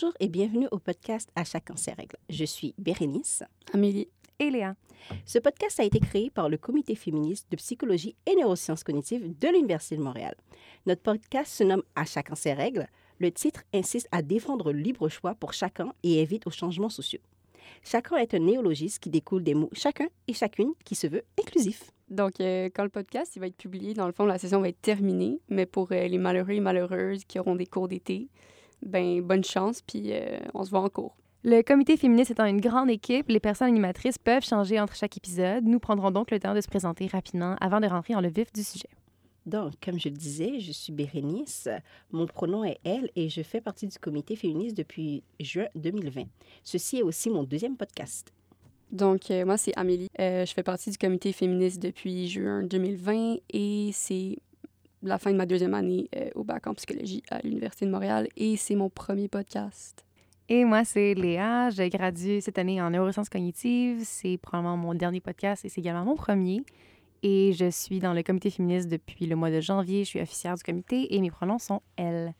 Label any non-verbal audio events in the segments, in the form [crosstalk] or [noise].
Bonjour et bienvenue au podcast À chacun ses règles. Je suis Bérénice. Amélie. Et Léa. Ce podcast a été créé par le Comité féministe de psychologie et neurosciences cognitives de l'Université de Montréal. Notre podcast se nomme À chacun ses règles. Le titre insiste à défendre le libre choix pour chacun et évite aux changements sociaux. Chacun est un néologisme qui découle des mots chacun et chacune qui se veut inclusif. Donc, euh, quand le podcast il va être publié, dans le fond, la saison va être terminée. Mais pour euh, les malheureux et malheureuses qui auront des cours d'été, ben bonne chance, puis euh, on se voit en cours. Le comité féministe étant une grande équipe, les personnes animatrices peuvent changer entre chaque épisode. Nous prendrons donc le temps de se présenter rapidement avant de rentrer dans le vif du sujet. Donc, comme je le disais, je suis Bérénice, mon pronom est elle et je fais partie du comité féministe depuis juin 2020. Ceci est aussi mon deuxième podcast. Donc, euh, moi, c'est Amélie. Euh, je fais partie du comité féministe depuis juin 2020 et c'est la fin de ma deuxième année euh, au bac en psychologie à l'Université de Montréal et c'est mon premier podcast. Et moi, c'est Léa. J'ai gradué cette année en neurosciences cognitives. C'est probablement mon dernier podcast et c'est également mon premier. Et je suis dans le comité féministe depuis le mois de janvier. Je suis officière du comité et mes pronoms sont elle.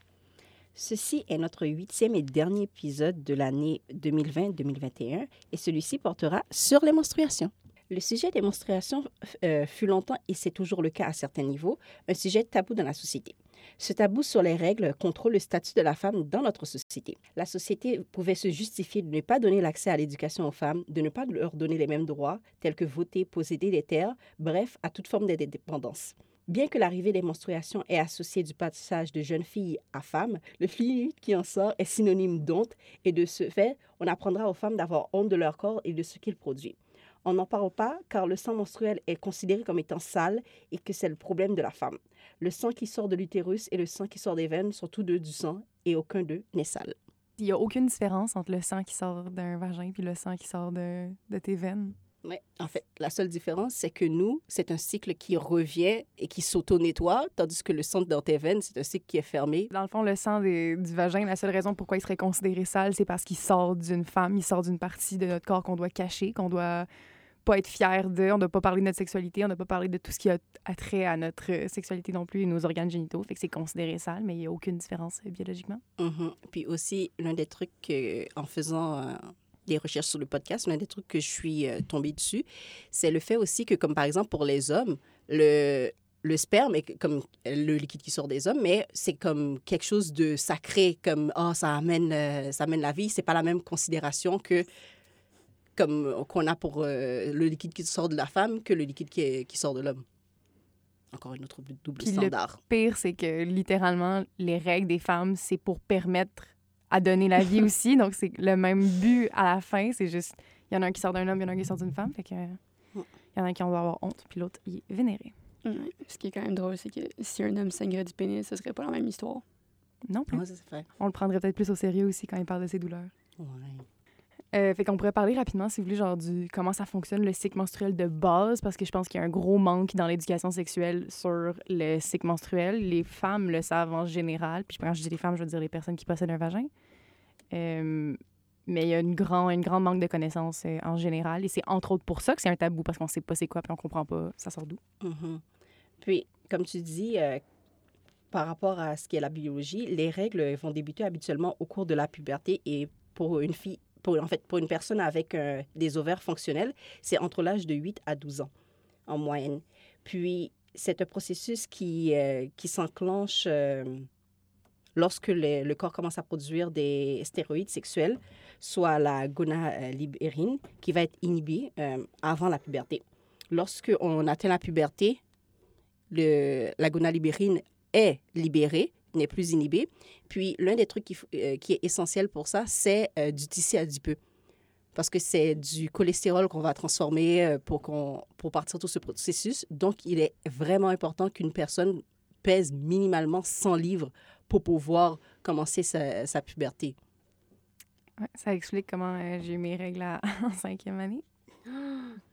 Ceci est notre huitième et dernier épisode de l'année 2020-2021 et celui-ci portera sur les menstruations. Le sujet des menstruations euh, fut longtemps, et c'est toujours le cas à certains niveaux, un sujet tabou dans la société. Ce tabou sur les règles contrôle le statut de la femme dans notre société. La société pouvait se justifier de ne pas donner l'accès à l'éducation aux femmes, de ne pas leur donner les mêmes droits, tels que voter, posséder des terres, bref, à toute forme d'indépendance. Bien que l'arrivée des menstruations est associée du passage de jeune fille à femme, le fluide qui en sort est synonyme d'honte et de ce fait, on apprendra aux femmes d'avoir honte de leur corps et de ce qu'ils produisent. On n'en parle pas car le sang menstruel est considéré comme étant sale et que c'est le problème de la femme. Le sang qui sort de l'utérus et le sang qui sort des veines sont tous deux du sang et aucun d'eux n'est sale. Il n'y a aucune différence entre le sang qui sort d'un vagin et le sang qui sort de, de tes veines. Oui, en fait, la seule différence, c'est que nous, c'est un cycle qui revient et qui s'auto-nettoie, tandis que le sang dans tes veines, c'est un cycle qui est fermé. Dans le fond, le sang des, du vagin, la seule raison pourquoi il serait considéré sale, c'est parce qu'il sort d'une femme, il sort d'une partie de notre corps qu'on doit cacher, qu'on doit pas être fier de, on doit pas parler de notre sexualité, on doit pas parler de tout ce qui a trait à notre sexualité non plus et nos organes génitaux. Fait que c'est considéré sale, mais il n'y a aucune différence euh, biologiquement. Mhm. Puis aussi, l'un des trucs en faisant euh, des recherches sur le podcast, l'un des trucs que je suis euh, tombée dessus, c'est le fait aussi que, comme par exemple pour les hommes, le, sperme est comme le liquide qui sort des hommes, mais c'est comme quelque chose de sacré, comme oh, ça amène, euh, ça amène la vie. C'est pas la même considération que comme qu'on a pour euh, le liquide qui sort de la femme que le liquide qui, est- qui sort de l'homme. Encore une autre double Puis le standard. pire, c'est que littéralement, les règles des femmes, c'est pour permettre à donner la vie [laughs] aussi. Donc, c'est le même but à la fin. C'est juste, il y en a un qui sort d'un homme, il y en a un qui sort d'une femme. Fait que, il y en a un qui en doit avoir honte, puis l'autre, il est vénéré. Ce qui est quand même drôle, c'est que si un homme saignerait du pénis, ce serait pas la même histoire. Non plus. Ouais, ça. On le prendrait peut-être plus au sérieux aussi quand il parle de ses douleurs. Ouais. Euh, fait qu'on pourrait parler rapidement, si vous voulez, genre du comment ça fonctionne le cycle menstruel de base, parce que je pense qu'il y a un gros manque dans l'éducation sexuelle sur le cycle menstruel. Les femmes le savent en général, puis quand je dis les femmes, je veux dire les personnes qui possèdent un vagin. Euh, mais il y a une grand, une grande manque de connaissances euh, en général, et c'est entre autres pour ça que c'est un tabou, parce qu'on sait pas c'est quoi, puis on comprend pas ça sort d'où. Mhm. Puis, comme tu dis, euh, par rapport à ce qui est la biologie, les règles vont débuter habituellement au cours de la puberté et pour une fille, pour, en fait, pour une personne avec euh, des ovaires fonctionnels, c'est entre l'âge de 8 à 12 ans en moyenne. Puis, c'est un processus qui, euh, s'enclenche euh, lorsque le, corps commence à produire des stéroïdes sexuels, soit la gonalibérine, qui va être inhibée avant la puberté. Lorsque on atteint la puberté, la gonalibérine est libérée, n'est plus inhibée. Puis l'un des trucs qui, euh, qui est essentiel pour ça, c'est euh, du tissu adipeux. Parce que c'est du cholestérol qu'on va transformer euh, pour, qu'on, pour partir tout ce processus. Donc, il est vraiment important qu'une personne pèse minimalement 100 livres pour pouvoir commencer sa, sa puberté. Ouais, ça explique comment euh, j'ai eu mes règles à- [laughs] en cinquième année. [gasps]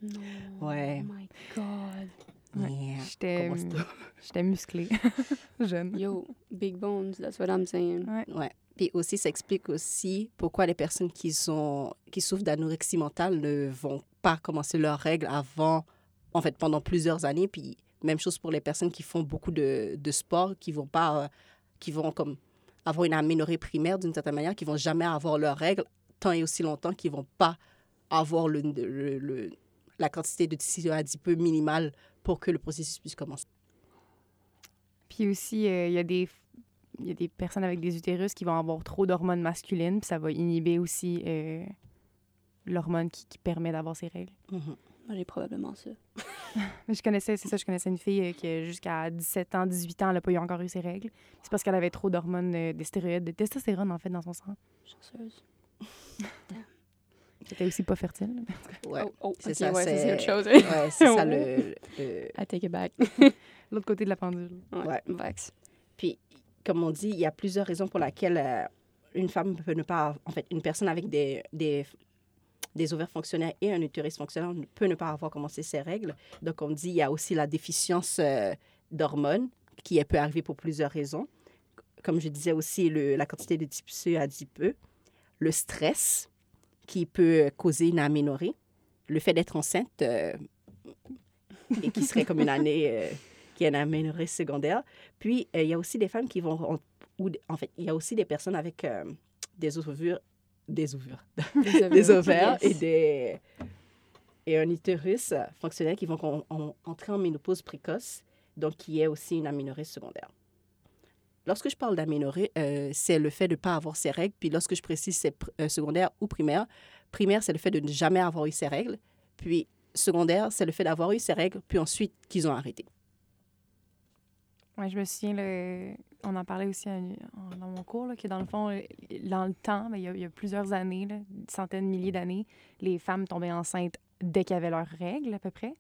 Non. Ouais. Oh my God. Ouais. Yeah. J'étais, [laughs] j'étais musclée, [laughs] jeune. Yo, big bones, that's what I'm saying. Ouais. Ouais. Puis aussi, ça explique aussi pourquoi les personnes qui, sont, qui souffrent d'anorexie mentale ne vont pas commencer leurs règles avant, en fait, pendant plusieurs années. Puis même chose pour les personnes qui font beaucoup de, de sport, qui vont pas, euh, qui vont comme avoir une aménorrhée primaire d'une certaine manière, qui vont jamais avoir leurs règles tant et aussi longtemps qu'ils vont pas avoir le, le- le- la quantité de tissu adipeux minimale pour que le processus puisse commencer. Puis aussi, euh, il y a des il y a des personnes avec des utérus qui vont avoir trop d'hormones masculines, puis ça va inhiber aussi euh, l'hormone qui, qui permet d'avoir ces règles. Mhm. Moi, j'ai probablement ça. Mais [laughs] je connaissais, c'est ça, je connaissais une fille euh, qui, jusqu'à 17 ans, 18 ans, elle n'a pas eu encore eu ses règles. C'est parce qu'elle avait trop d'hormones, euh, des stéroïdes, de testostérone, en fait, dans son sang. Chanceuse. [laughs] Elle était aussi pas fertile. Ouais. Oh, oh, C'est ça, ouais, ça, c'est- autre chose. Ouais, c'est ça [laughs] le, le- I take it back. [laughs] [laughs] L'autre côté de la pendule. Ouais. Vax. Puis, comme on dit, il y a plusieurs raisons pour lesquelles euh, une femme peut ne pas, en fait, une personne avec des, des, des ovaires fonctionnaires et un utérus fonctionnel ne- peut ne pas avoir commencé ses règles. Donc, on dit il y a aussi la déficience euh, d'hormones qui peut arriver pour plusieurs raisons. Comme je disais aussi, le, la quantité de tissu adipeux, le stress qui peut causer une aménorrhée, le fait d'être enceinte euh, et qui serait comme une année euh, qui a une aménorrhée secondaire. Puis, euh, il y a aussi des femmes qui vont... En, ou, en fait, il y a aussi des personnes avec des ovaires... Des ovaires. des [laughs] ovaires et, des, et un utérus fonctionnel qui vont en- entrer en ménopause précoce, donc qui est aussi une aménorrhée secondaire. Lorsque je parle d'aménorrhée, euh, c'est le fait de ne pas avoir ses règles. Puis lorsque je précise c'est euh, secondaire ou primaire, primaire, c'est le fait de ne jamais avoir eu ses règles. Puis secondaire, c'est le fait d'avoir eu ses règles, puis ensuite qu'ils ont arrêté. Ouais, je me souviens, on en parlait aussi en- dans mon cours, que dans le fond, euh, dans le temps, ben, il y, a- il y a plusieurs années, là, centaines, milliers d'années, les femmes tombaient enceintes dès qu'elles avaient leurs règles, à peu près.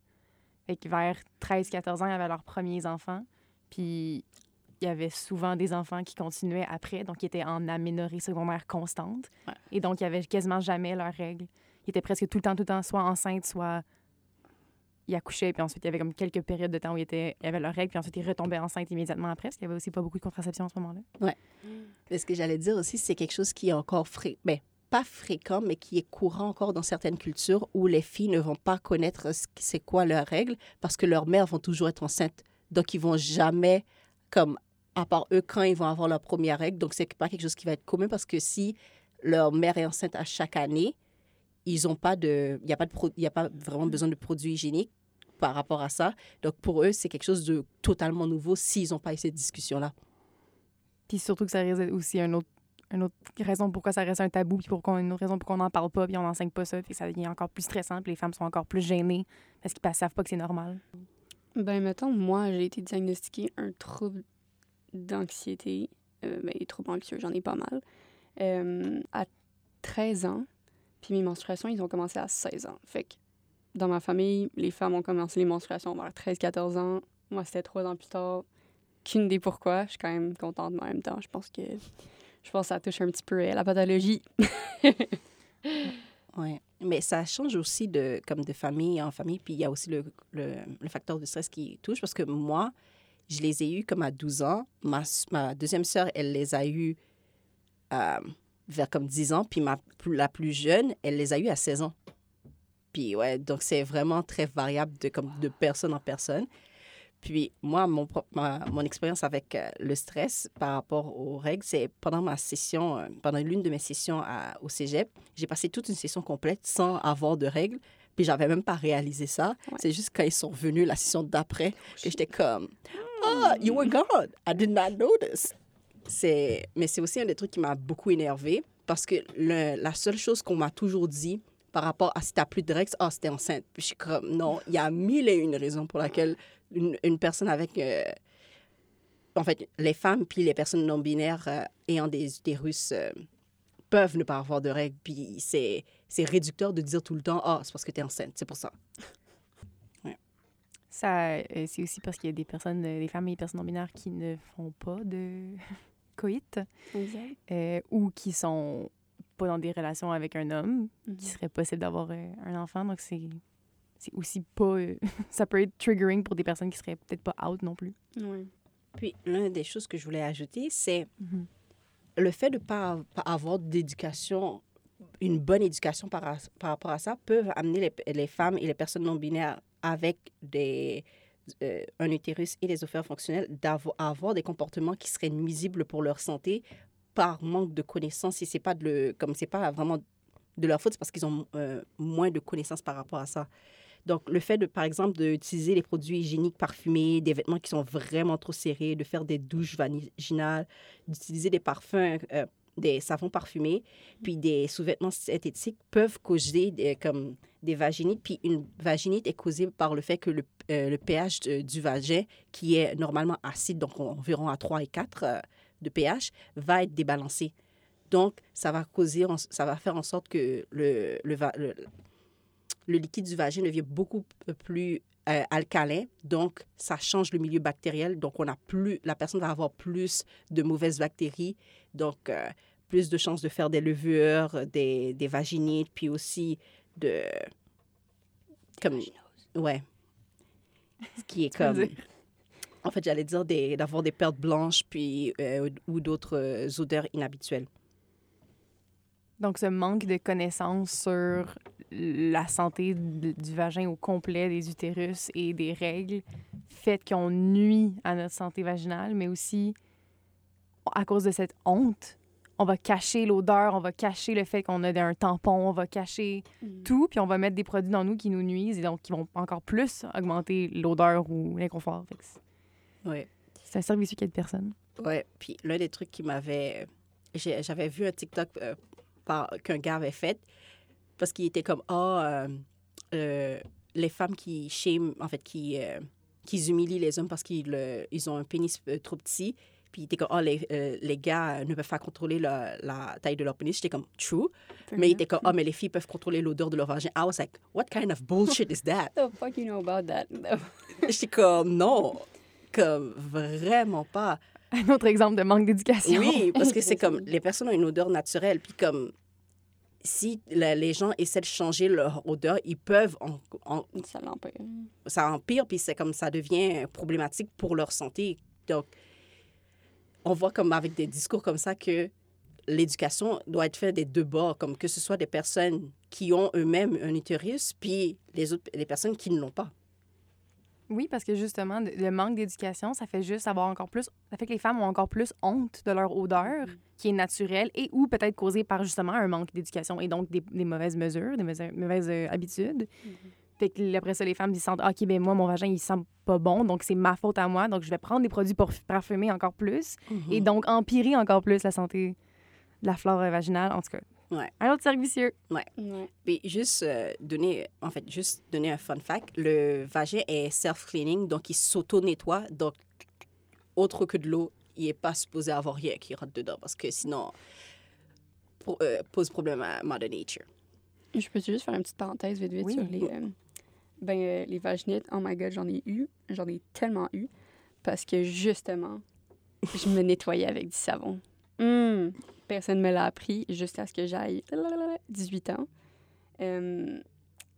Fait que vers 13-14 ans, elles avaient leurs premiers enfants. Puis il y avait souvent des enfants qui continuaient après, donc qui étaient en aménorrhée secondaire constante. Ouais. Et donc, il n'y avait quasiment jamais leurs règles. Ils étaient presque tout le temps, tout le temps, soit enceintes, soit ils accouchaient, puis ensuite, il y avait comme quelques périodes de temps où ils, étaient, ils avaient leurs règles, puis ensuite, ils retombaient enceintes immédiatement après, parce qu'il y avait aussi pas beaucoup de contraception à ce moment-là. Mais ce que j'allais dire aussi, c'est quelque chose qui est encore fréquent, ben, pas fréquent, mais qui est courant encore dans certaines cultures où les filles ne vont pas connaître c'est quoi leurs règles parce que leurs mères vont toujours être enceintes. Donc, ils vont jamais, comme, à part eux, quand ils vont avoir leur première règle. Donc, c'est pas quelque chose qui va être commun parce que si leur mère est enceinte à chaque année, ils ont pas de, il n'y a pas de, pro- il y a pas vraiment besoin de produits hygiéniques par rapport à ça. Donc, pour eux, c'est quelque chose de totalement nouveau s'ils n'ont pas eu cette discussion-là. Puis surtout que ça reste aussi un autre, une autre raison pourquoi ça reste un tabou, puis pourquoi une autre raison pourquoi on n'en parle pas, puis on n'enseigne pas ça, puis ça devient encore plus stressant, puis les femmes sont encore plus gênées parce qu'ils ne savent pas que c'est normal. Ben, mettons, moi, j'ai été diagnostiquée un trouble d'anxiété. Euh, ben, troubles anxieux, j'en ai pas mal. Euh, à 13 ans. Puis mes menstruations, ils ont commencé à 16 ans. Fait que dans ma famille, les femmes ont commencé les menstruations vers 13-14 ans. Moi, c'était trois ans plus tard. Qu'une idée pourquoi. Je suis quand même contente, en même temps, je pense que je pense ça touche un petit peu à la pathologie. [laughs] Oui, mais ça change aussi de, comme de famille en famille. Puis il y a aussi le, le, le facteur de stress qui touche parce que moi, je les ai eus comme à 12 ans. Ma, deuxième sœur, elle les a eus euh, vers comme 10 ans. Puis ma, la plus jeune, elle les a eus à 16 ans. Puis ouais, donc c'est vraiment très variable de, comme, de personne en personne. Puis moi, mon, mon expérience avec euh, le stress par rapport aux règles, c'est pendant ma session, euh, pendant l'une de mes sessions au cégep, j'ai passé toute une session complète sans avoir de règles. Puis j'avais même pas réalisé ça. Ouais. C'est juste quand ils sont venus la session d'après que j'étais comme Ah, you were gone. I did not notice. C'est mais c'est aussi un des trucs qui m'a beaucoup énervé parce que le- la seule chose qu'on m'a toujours dit par rapport à si t'as plus de règles, ah, c'était enceinte. Puis je suis comme non, il y a mille et une raisons pour laquelle une, une personne avec euh, en fait, les femmes puis les personnes non binaires euh, ayant des utérus euh, peuvent ne pas avoir de règles. Puis c'est, c'est réducteur de dire tout le temps, ah, c'est parce que tu es enceinte, c'est pour ça. Ça, euh, c'est aussi parce qu'il y a des personnes, euh, des femmes et des personnes non binaires qui ne font pas de [laughs] coït Exact. euh, ou qui sont pas dans des relations avec un homme, Mhm. qui serait possible d'avoir euh, un enfant. Donc, c'est c'est aussi pas... euh, [laughs] ça peut être triggering pour des personnes qui seraient peut-être pas out non plus. Ouais. Puis l'une des choses que je voulais ajouter, c'est le fait de ne pas, pas avoir d'éducation, une bonne éducation par, ra- par rapport à ça, peuvent amener les, femmes et les personnes non binaires avec des, euh, un utérus et des ovaires fonctionnels à avoir des comportements qui seraient nuisibles pour leur santé par manque de connaissances, si c'est pas de comme c'est pas vraiment de leur faute, c'est parce qu'ils ont euh, moins de connaissances par rapport à ça. Donc, le fait, de, par exemple, d'utiliser les produits hygiéniques parfumés, des vêtements qui sont vraiment trop serrés, de faire des douches vaginales, d'utiliser des parfums, euh, des savons parfumés, puis des sous-vêtements synthétiques peuvent causer des, comme des vaginites. Puis une vaginite est causée par le fait que le, euh, le pH de- du vagin, qui est normalement acide, donc environ à 3 et 4 euh, de pH, va être débalancé. Donc, ça va causer, ça va faire en sorte que le, le, liquide du vagin devient beaucoup plus euh, alcalin. Donc, ça change le milieu bactériel. Donc, on a plus, la personne va avoir plus de mauvaises bactéries. Donc, euh, plus de chances de faire des levures, des, des vaginites, puis aussi de... Comme, ouais. Ce qui [laughs] est comme... En fait, j'allais dire d'avoir des pertes blanches puis, euh, ou d'autres odeurs inhabituelles. Donc, ce manque de connaissances sur la santé du vagin au complet, des utérus et des règles fait qu'on nuit à notre santé vaginale, mais aussi à cause de cette honte, on va cacher l'odeur, on va cacher le fait qu'on a un tampon, on va cacher tout, puis on va mettre des produits dans nous qui nous nuisent et donc qui vont encore plus augmenter l'odeur ou l'inconfort. Que c'est- un service qui de personne. Ouais. Puis l'un des trucs qui m'avait. J'avais vu un TikTok euh, par- qu'un gars avait fait parce qu'il était comme Ah, euh, les femmes qui shame, en fait, qui, euh, qui humilient les hommes parce qu'ils ils ont un pénis trop petit. Puis il était comme Ah, les, euh, les gars ne peuvent pas contrôler la, la taille de leur pénis. J'étais comme True. Mais il était comme Ah, mais les filles peuvent contrôler l'odeur de leur vagin. I was like, What kind of bullshit is that? What [laughs] the fuck you know about that? [laughs] J'étais comme Non. Comme vraiment pas. Un autre exemple de manque d'éducation. Oui, parce que c'est [laughs] comme les personnes ont une odeur naturelle. Puis comme si la- les gens essaient de changer leur odeur, ils peuvent, en, en- Ça l'empire. ça empire, puis c'est comme ça devient problématique pour leur santé. Donc, on voit comme avec des discours comme ça que l'éducation doit être faite des deux bords, comme que ce soit des personnes qui ont eux-mêmes un utérus, puis les autres, les personnes qui ne l'ont pas. Oui, parce que justement, le manque d'éducation, ça fait juste avoir encore plus. Ça fait que les femmes ont encore plus honte de leur odeur, qui est naturelle et ou peut-être causée par justement un manque d'éducation et donc des, des mauvaises mesures, des mauvaises, mauvaises, euh, habitudes. Fait que après ça, les femmes, ils sentent, Ah, OK, ben moi, mon vagin, il sent pas bon, donc c'est ma faute à moi, donc je vais prendre des produits pour parfumer encore plus et donc empirer encore plus la santé de la flore vaginale. En tout cas, Ouais. un autre cercle vicieux. Ouais. Puis juste euh, donner, en fait, juste donner un fun fact, le vagin est self-cleaning, donc il s'auto-nettoie. Donc, autre que de l'eau, il n'est pas supposé avoir rien qui rentre dedans parce que sinon, pour- euh, pose problème à Mother Nature. Je peux juste faire une petite parenthèse vite vite Oui. sur les, euh, ben, euh, les vaginites? Oh my god, j'en ai eu. J'en ai tellement eu. Parce que justement, je me nettoyais avec du savon. Hum, Personne ne me l'a appris jusqu'à ce que j'aille 18 ans. Euh,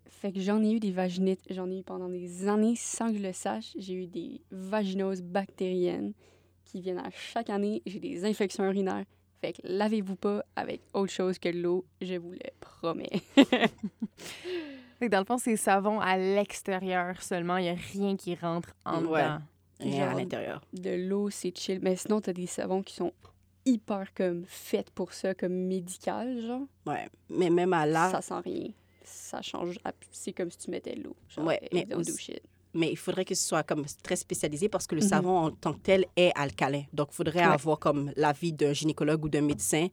fait que j'en ai eu des vaginites. J'en ai eu pendant des années sans que je le sache. J'ai eu des vaginoses bactériennes qui viennent à chaque année. J'ai des infections urinaires. Fait que lavez-vous pas avec autre chose que de l'eau, je vous le promets. [laughs] Fait que dans le fond, c'est savon à l'extérieur seulement. Il n'y a rien qui rentre en Ouais. dedans. Rien à l'intérieur. de l'eau, c'est chill. Mais sinon, t'as des savons qui sont hyper comme faits pour ça, comme médical, genre. Ouais. Mais même à l'art, Ça sent rien. Ça change. C'est comme si tu mettais l'eau. Ouais, mais don't do aussi- shit. mais il faudrait que ce soit comme très spécialisé parce que le Mhm. savon en tant que tel est alcalin. Donc, il faudrait Ouais. avoir comme l'avis d'un gynécologue ou d'un médecin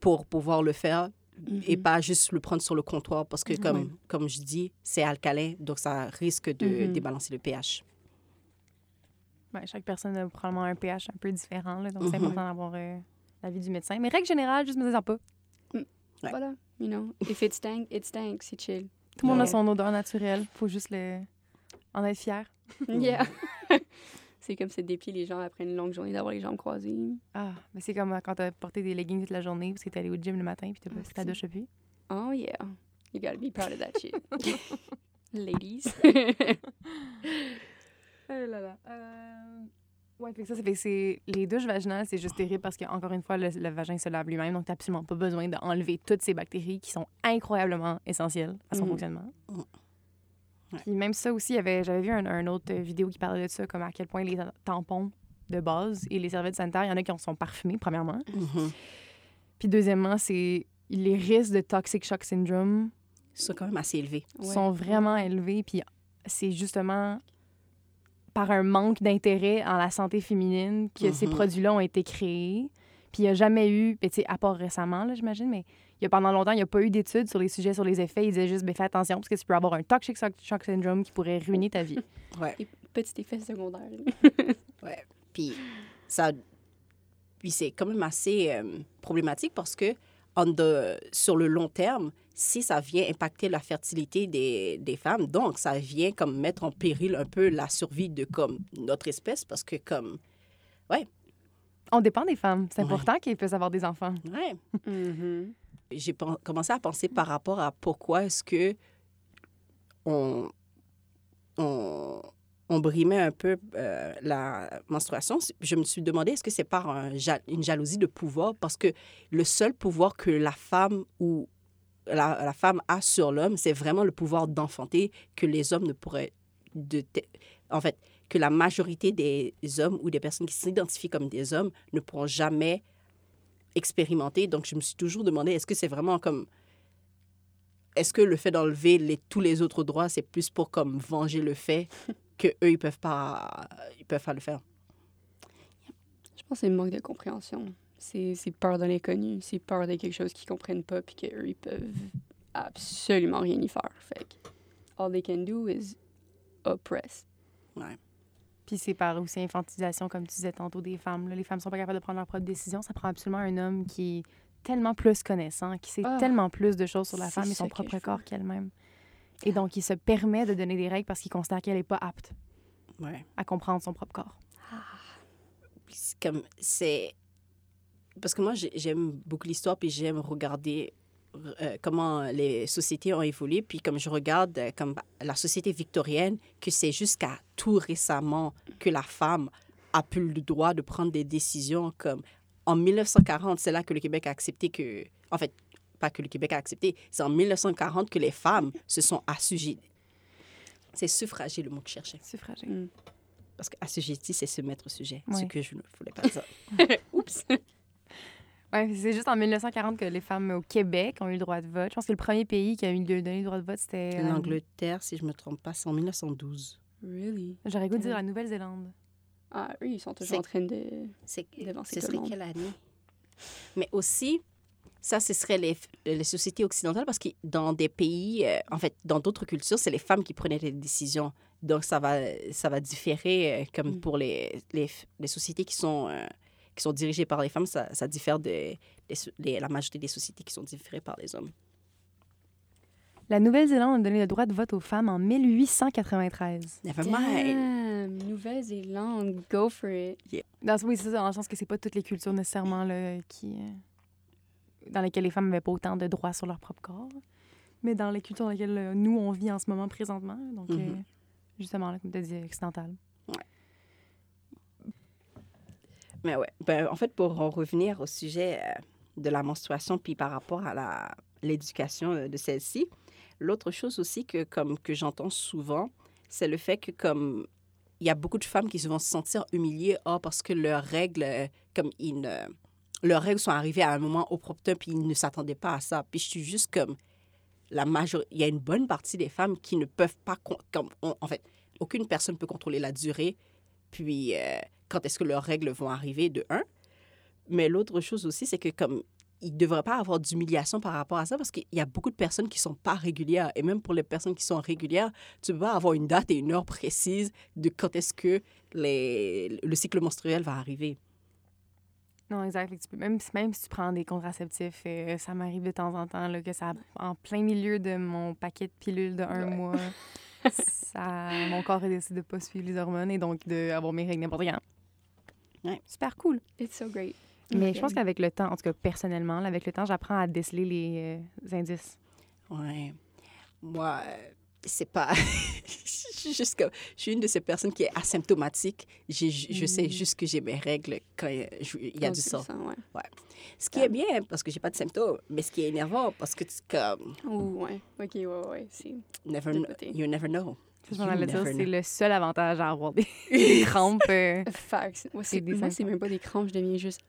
pour pouvoir le faire et Mhm. pas juste le prendre sur le comptoir parce que, Mhm. comme, comme je dis, c'est alcalin, donc ça risque de débalancer le pH. Ouais, chaque personne a probablement un pH un peu différent, là, donc c'est Mhm. important d'avoir euh, l'avis du médecin. Mais règle générale, juste me disant pas. Ouais. Voilà. You know, if it stank, it stank. C'est chill. Tout le monde a son odeur naturelle. faut juste le... en être fier. Yeah. [laughs] c'est comme se déplier les jambes après une longue journée d'avoir les jambes croisées. Ah, mais c'est comme euh, quand t'as porté des leggings toute la journée parce que t'es allé au gym le matin puis t'as Ah, passé ta douche depuis. Oh yeah. You gotta be proud of that shit. [laughs] Ladies. [laughs] Oh là là. Euh, Ouais, fait que ça, ça fait que c'est... Les douches vaginales, c'est juste terrible parce qu'encore une fois, le, le vagin se lave lui-même, donc t'as absolument pas besoin d'enlever toutes ces bactéries qui sont incroyablement essentielles à son Mhm. fonctionnement. Ouais. Puis même ça aussi, j'avais vu un, un autre vidéo qui parlait de ça, comme à quel point les tampons de base. Et les serviettes sanitaires, il y en a qui en sont parfumées, premièrement. Mhm. Puis deuxièmement, c'est les risques de toxic shock syndrome Ils sont quand même assez élevés. Ouais. sont vraiment élevés. Puis c'est justement par un manque d'intérêt en la santé féminine que ces Mhm. produits-là ont été créés. Puis il n'y a jamais eu, ben, tu sais, à part récemment, là, j'imagine, mais il y a, pendant longtemps, il n'y a pas eu d'études sur les sujets, sur les effets. Ils disaient juste, ben, fais attention parce que tu peux avoir un toxic shock, shock syndrome qui pourrait ruiner ta vie. [laughs] Ouais. Petit effet secondaire. [laughs] Ouais. Puis ça, puis c'est quand même assez euh, problématique parce que sur le long terme, si ça vient impacter la fertilité des, des femmes, donc ça vient comme mettre en péril un peu la survie de comme notre espèce parce que comme On dépend des femmes. C'est Ouais. important qu'elles puissent avoir des enfants. ouais, [laughs] Mhm. j'ai pen- commencé à penser par rapport à pourquoi est-ce que on, on, on brimait un peu euh, la menstruation. Je me suis demandé est-ce que c'est par une jalousie de pouvoir? Parce que le seul pouvoir que la femme ou la, femme a sur l'homme, c'est vraiment le pouvoir d'enfanter que les hommes ne pourraient de en fait que la majorité des hommes ou des personnes qui s'identifient comme des hommes ne pourront jamais expérimenter. Donc, je me suis toujours demandé, est-ce que c'est vraiment comme... Est-ce que le fait d'enlever tous les autres droits, c'est plus pour comme venger le fait? [laughs] que eux ils peuvent pas, ils peuvent pas le faire? Je pense que c'est le manque de compréhension. C'est c'est peur de l'inconnu. C'est peur de quelque chose qu'ils comprennent pas puis qu'eux, ils peuvent absolument rien y faire. Fait que all they can do is oppress. Ouais. Puis c'est par aussi infantilisation, comme tu disais tantôt, des femmes. là. Les femmes sont pas capables de prendre leurs propres décisions. Ça prend absolument un homme qui est tellement plus connaissant, qui sait Ah, tellement plus de choses sur la femme et son que propre corps qu'elle-même. Et donc, il se permet de donner des règles parce qu'il considère qu'elle n'est pas apte Ouais. à comprendre son propre corps. C'est comme c'est parce que moi j'ai- j'aime beaucoup l'histoire puis j'aime regarder euh, comment les sociétés ont évolué puis comme je regarde euh, comme la société victorienne que c'est jusqu'à tout récemment que la femme a pu le droit de prendre des décisions comme en 1940 c'est là que le Québec a accepté que en fait pas que le Québec a accepté c'est en 1940 que les femmes se sont assujetties c'est suffragé le mot que je cherchais Suffragé. Mm. parce que assujetti c'est se mettre au sujet ce que je ne voulais pas dire [laughs] Oups! Ouais, c'est juste en 1940 que les femmes au Québec ont eu le droit de vote. Je pense que le premier pays qui a eu le donné le droit de vote, c'était. euh, L'Angleterre, si je me trompe pas, c'est en 1912. Really? J'aurais goût de dire la Nouvelle-Zélande. Ah, eux, ils sont toujours en train de... C'est quelle année? Mais aussi, ça, ce serait les, les sociétés occidentales parce que dans des pays, euh, en fait, dans d'autres cultures, c'est les femmes qui prenaient les décisions. Donc, ça va, ça va différer, euh, comme Mm. pour les, les, les sociétés qui sont, euh, qui sont dirigées par les femmes, ça, ça diffère de, la majorité des sociétés qui sont dirigées par les hommes. La Nouvelle-Zélande a donné le droit de vote aux femmes en 1893. Never mind. Damn! Nouvelle-Zélande, go for it. Dans, oui, c'est ça, dans le sens que c'est pas toutes les cultures nécessairement là, qui, euh, dans lesquelles les femmes n'avaient pas autant de droits sur leur propre corps. Mais dans les cultures dans lesquelles euh, nous, on vit en ce moment présentement. Donc, euh, justement, là, comme tu as dit, occidentale. Mais ouais, ben, en fait, pour en revenir au sujet euh, de la menstruation, puis par rapport à la, l'éducation de celle-ci, l'autre chose aussi que, comme, que j'entends souvent, c'est le fait que comme il y a beaucoup de femmes qui vont se sentir humiliées ah, parce que leurs règles, comme ils ne- leurs règles sont arrivées à un moment opportun, puis ils ne s'attendaient pas à ça. Puis je suis juste comme la majorité, il y a une bonne partie des femmes qui ne peuvent pas, comme, en fait, aucune personne peut contrôler la durée, puis euh, quand est-ce que leurs règles vont arriver, de un. Mais l'autre chose aussi, c'est que comme il ne devrait pas avoir d'humiliation par rapport à ça parce qu'il y a beaucoup de personnes qui ne sont pas régulières. Et même pour les personnes qui sont régulières, tu ne peux pas avoir une date et une heure précise de quand est-ce que le cycle menstruel va arriver. Non, exact. Tu peux- même, si- même si tu prends des contraceptifs, euh, ça m'arrive de temps en temps là, que ça, en plein milieu de mon paquet de pilules de un Ouais. mois, ça, mon corps a décidé de pas suivre les hormones et donc d'avoir mes règles n'importe quand. Ouais. Super cool. It's so great. Mais je pense qu'avec le temps, en tout cas personnellement, là, avec le temps, j'apprends à déceler les euh, indices. Ouais. Moi, c'est pas. je suis [laughs] juste comme. Je suis une de ces personnes qui est asymptomatique. J'ai- Je sais Mm. juste que j'ai mes règles quand il y a- je- il y a Quand du sang. ouais. Ce qui est bien parce que j'ai pas de symptômes, mais ce qui est énervant parce que tu comme. Ouh, ouais. OK, ouais, ouais. C'est... Never, kn- you never know. Je m'en You allais dire, never c'est know. le seul avantage à avoir des, [laughs] des crampes. euh. Facts. Moi, c'est, des moi, c'est symptômes. même pas des crampes, je deviens juste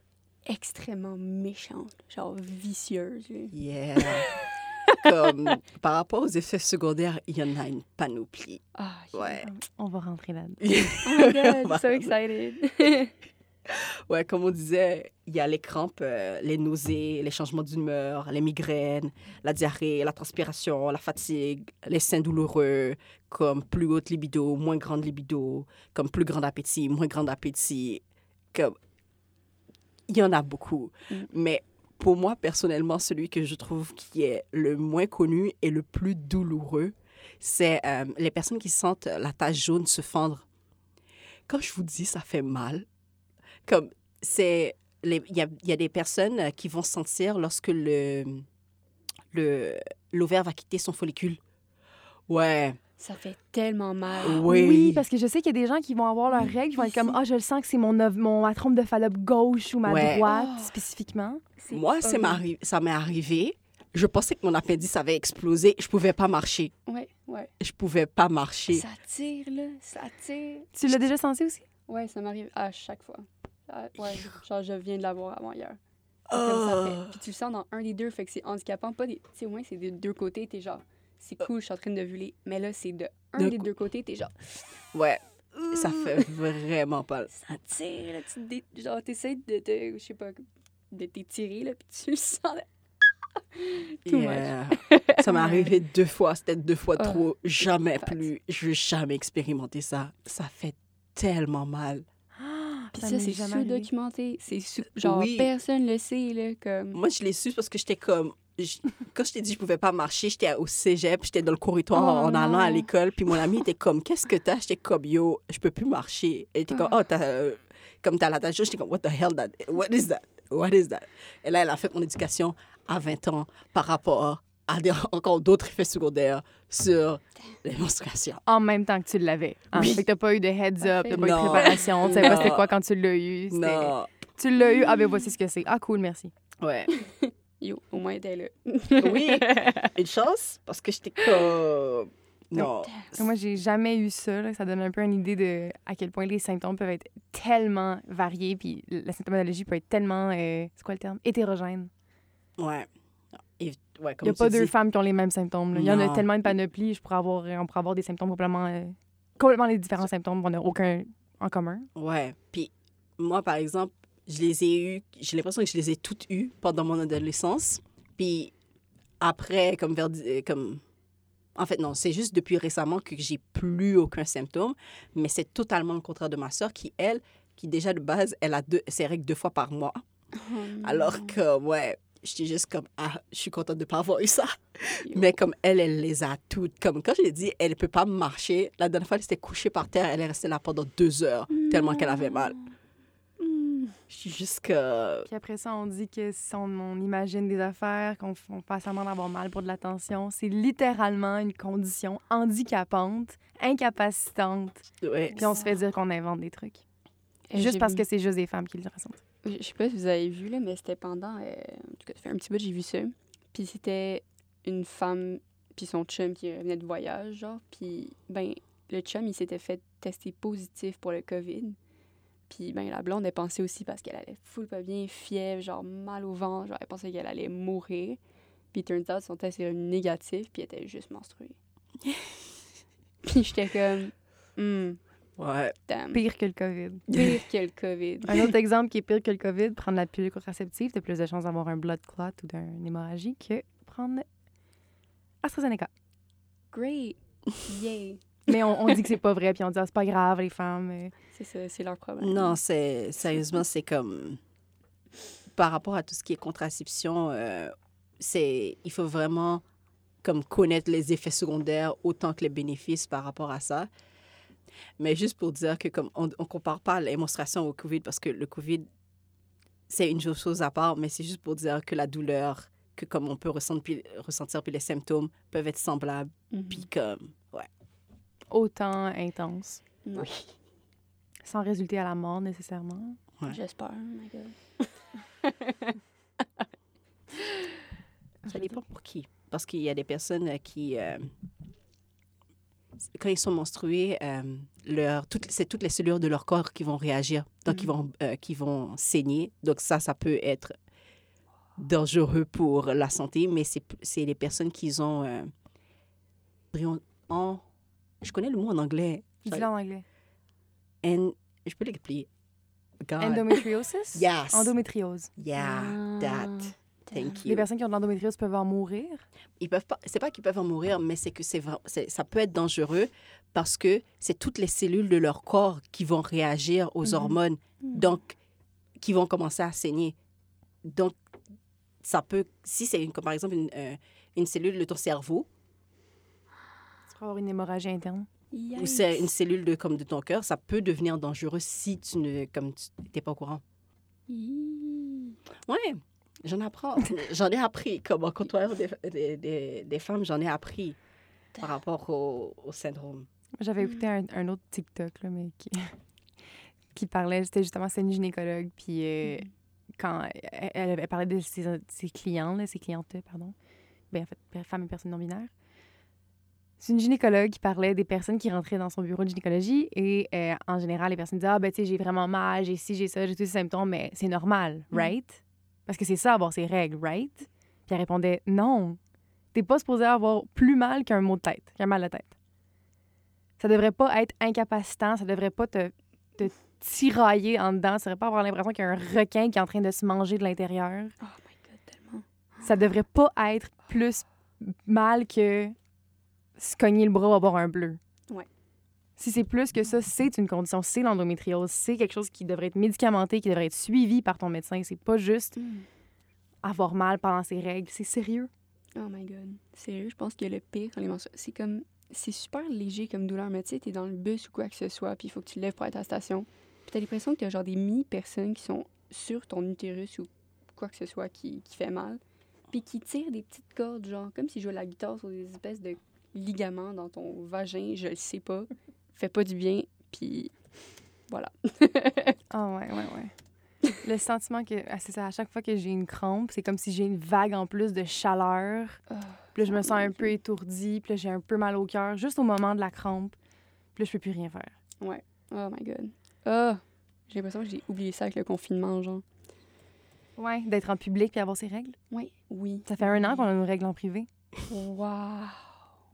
extrêmement méchante, genre vicieuse. Yeah. [laughs] Comme par rapport aux effets secondaires, il y en a une panoplie. Ah, Ouais. On va rentrer là-dedans. [laughs] Oh my god, [laughs] so excited. [laughs] Ouais, comme on disait, il y a les crampes, euh, les nausées, les changements d'humeur, les migraines, la diarrhée, la transpiration, la fatigue, les seins douloureux, comme plus haute libido, moins grande libido, comme plus grand appétit, moins grand appétit. Comme... Il y en a beaucoup. Mm. Mais pour moi, personnellement, celui que je trouve qui est le moins connu et le plus douloureux, c'est euh, les personnes qui sentent la tache jaune se fendre. Quand je vous dis ça fait mal, comme c'est il y y a des personnes qui vont sentir lorsque le le l'ovaire va quitter son follicule. Ouais, Ça fait tellement mal. oui. parce que je sais qu'il y a des gens qui vont avoir leurs règles, qui vont être comme Ah, je le sens que c'est mon, mon ma trompe de Fallope gauche ou ma Ouais. droite, Oh. spécifiquement. Moi, ça m'est arrivé. Je pensais que mon appendice avait explosé. Je pouvais pas marcher. Ouais, ouais. Je pouvais pas marcher. Ça tire, là. Ça tire. Tu l'as déjà senti aussi? Ouais, ça m'arrive à chaque fois. Ah, ouais, genre, je viens de l'avoir avant hier. C'est Comme ça fait. Oh. Puis tu le sens dans un des deux, fait que c'est handicapant. Pas des. Tu sais, au moins, c'est des deux côtés, t'es genre. C'est cool, je suis en train de voler. Mais là, c'est de un D'un des deux côtés, t'es genre. Ouais, ça fait vraiment pas. [laughs] Ça tire, là. Tu dé- genre, t'essaies de te. Je sais pas. De t'étirer, là. Puis tu le sens. [laughs] Too Yeah. [laughs] Ça m'est arrivé deux fois. C'était deux fois Oh. trop. Jamais plus. Je veux jamais expérimenter ça. Ça fait tellement mal. [gasps] Puis Ça c'est sous-documenté. C'est sous... Genre, Oui. personne le sait, là. Comme. Moi, je l'ai su parce que j'étais comme. Je- Quand je t'ai dit que je pouvais pas marcher, j'étais au cégep, j'étais dans le corridor Oh en allant à l'école, puis mon ami était comme, qu'est-ce que t'as? J'étais comme, yo, je peux plus marcher. Elle était comme, oh, t'as, euh, comme t'as la tache jaune. J'étais comme, what the hell, that, what is that? What is that? Et là, elle a fait mon éducation à 20 ans par rapport à des, encore d'autres effets secondaires sur les menstruations. En même temps que tu l'avais. Hein? Oui. Fait que t'as pas eu de heads up, t'as pas eu de préparation, tu savais pas c'était quoi quand tu l'as eu. Non. Tu l'as eu, ah ben voici ce que c'est. Ah cool, merci. Ouais. [laughs] Yo, au moins, t'es là. Oui, [laughs] une chance, parce que j'étais comme. Non. Moi, j'ai jamais eu ça. là. Ça donne un peu une idée de à quel point les symptômes peuvent être tellement variés, puis la symptomatologie peut être tellement, euh, c'est quoi le terme, hétérogène. Ouais. Et, ouais, Il n'y a pas deux dis, femmes qui ont les mêmes symptômes. là. Il y en a tellement une panoplie, je pourrais avoir, on pourrait avoir des symptômes complètement, euh, complètement les différents symptômes, on n'a aucun en commun. Ouais. Puis moi, par exemple, je les ai eus, j'ai l'impression que je les ai toutes eues pendant mon adolescence. Puis après, comme vers. euh, Comme... En fait, non, c'est juste depuis récemment que j'ai plus aucun symptôme, mais c'est totalement le contraire de ma soeur qui, elle, qui déjà de base, elle a deux, ses règles deux fois par mois. Alors que, ouais, j'étais juste comme, ah, je suis contente de pas avoir eu ça. Mais comme elle, elle les a toutes. Comme quand je l'ai dit, elle ne peut pas marcher. La dernière fois, elle s'était couchée par terre, elle est restée là pendant deux heures, tellement qu'elle avait mal. Je suis juste que. Puis après ça, on dit que si on, on imagine des affaires, qu'on passe semblant d'avoir mal pour de l'attention, c'est littéralement une condition handicapante, incapacitante. Ouais. Puis on se fait dire qu'on invente des trucs. Euh, Juste parce vu- que c'est juste des femmes qui le ressentent. Je sais pas si vous avez vu, là, mais c'était pendant. euh, en tout cas, ça fait un petit bout que j'ai vu ça. Puis c'était une femme, puis son chum qui revenait de voyage, genre. Puis, ben, le chum, il s'était fait tester positif pour le COVID. Puis, ben, la blonde, elle pensait aussi parce qu'elle allait full pas bien, fièvre, genre mal au ventre, genre, elle pensait qu'elle allait mourir. Puis, turns out, son test est revenu négatif, puis elle était juste menstruée. [laughs] puis, j'étais comme, hmm, Ouais. damn. Pire que le COVID. Pire que le COVID. Un autre exemple qui est pire que le COVID, prendre la pilule contraceptive, t'as plus de chances d'avoir un blood clot ou d'une hémorragie que prendre AstraZeneca. Great. [laughs] Yay. Mais on, on dit que c'est pas vrai, puis on dit ah, c'est pas grave, les femmes. C'est leur problème. Non, c'est. Sérieusement, c'est comme. Par rapport à tout ce qui est contraception, euh, c'est. Il faut vraiment comme connaître les effets secondaires autant que les bénéfices par rapport à ça. Mais juste pour dire que comme on, on compare pas les menstruations au COVID parce que le COVID c'est une chose à part, mais c'est juste pour dire que la douleur que comme on peut ressentir puis, ressentir puis les symptômes peuvent être semblables Mhm. puis comme ouais. autant intense, Ouais, sans résulter à la mort nécessairement. Ouais. J'espère. Ça dépend pour qui. Parce qu'il y a des personnes qui. euh, quand ils sont menstrués, euh, leur, toutes, c'est toutes les cellules de leur corps qui vont réagir, donc ils vont, euh, qui vont saigner. Donc ça, ça peut être dangereux pour la santé, mais c'est, c'est les personnes qui ont... euh, en, je connais le mot en anglais. Dis-le en anglais. And, je peux l'expliquer. God. Endométriosis? [laughs] Yes. Endométriose. Yeah, Ah, that. Thank Les you. personnes qui ont de l'endométriose peuvent en mourir? Ils peuvent pas, c'est pas qu'ils peuvent en mourir, mais c'est que c'est, ça peut être dangereux parce que c'est toutes les cellules de leur corps qui vont réagir aux Mhm. hormones, donc qui vont commencer à saigner. Donc, ça peut, si c'est une- comme par exemple une, euh, une cellule de ton cerveau avoir une hémorragie interne. Ou c'est une cellule de, comme de ton cœur, ça peut devenir dangereux si tu ne, comme tu n'es pas au courant. Ouais, j'en apprends. [laughs] j'en ai appris comment côtoyer des, des, des, des femmes, j'en ai appris par rapport au, au syndrome. J'avais Mm. écouté un, un autre TikTok, là, mais qui, [laughs] qui parlait, c'était justement, c'est une gynécologue, puis euh, Mm. quand elle, parlait de ses, ses clients, là, ses clientes, pardon, ben, en fait, femmes et personnes non-binaires. C'est une gynécologue qui parlait des personnes qui rentraient dans son bureau de gynécologie et euh, en général, les personnes disaient Ah, ben, tu sais, j'ai vraiment mal, j'ai ci, j'ai ça, j'ai tous ces symptômes, mais c'est normal, Mm. right? Parce que c'est ça, avoir ses règles, right? Puis elle répondait Non, t'es pas supposé avoir plus mal qu'un mot de tête, qu'un mal de tête. Ça devrait pas être incapacitant, ça devrait pas te, te tirailler en dedans, ça devrait pas avoir l'impression qu'il y a un requin qui est en train de se manger de l'intérieur. Oh my god, tellement. Ça devrait pas être plus mal que se cogner le bras ou avoir un bleu. Ouais. Si c'est plus que ça, c'est une condition, c'est l'endométriose, c'est quelque chose qui devrait être médicamenté, qui devrait être suivi par ton médecin. C'est pas juste avoir mal pendant ses règles, c'est sérieux. Oh my god. Sérieux, je pense que le pire quand les menstruations, c'est comme. C'est super léger comme douleur, mais tu sais, t'es dans le bus ou quoi que ce soit, puis il faut que tu te lèves pour être à la station. Puis t'as l'impression que t'as genre des mini-personnes qui sont sur ton utérus ou quoi que ce soit qui, qui fait mal, puis qui tirent des petites cordes, genre comme si je jouais la guitare sur des espèces de ligaments dans ton vagin, je le sais pas. Fait pas du bien, puis voilà. [laughs] Ah ouais, ouais, ouais. Le sentiment que, ah, c'est ça, à chaque fois que j'ai une crampe, c'est comme si j'ai une vague en plus de chaleur. Ah, Puis là, je me sens un peu étourdie, puis là, j'ai un peu mal au cœur, juste au moment de la crampe. Puis là, je peux plus rien faire. Ouais. Oh my god. Ah! J'ai l'impression que j'ai oublié ça avec le confinement, genre. Ouais. D'être en public puis avoir ses règles? Oui. Oui. Ça fait un an qu'on a nos règles en privé. Wow.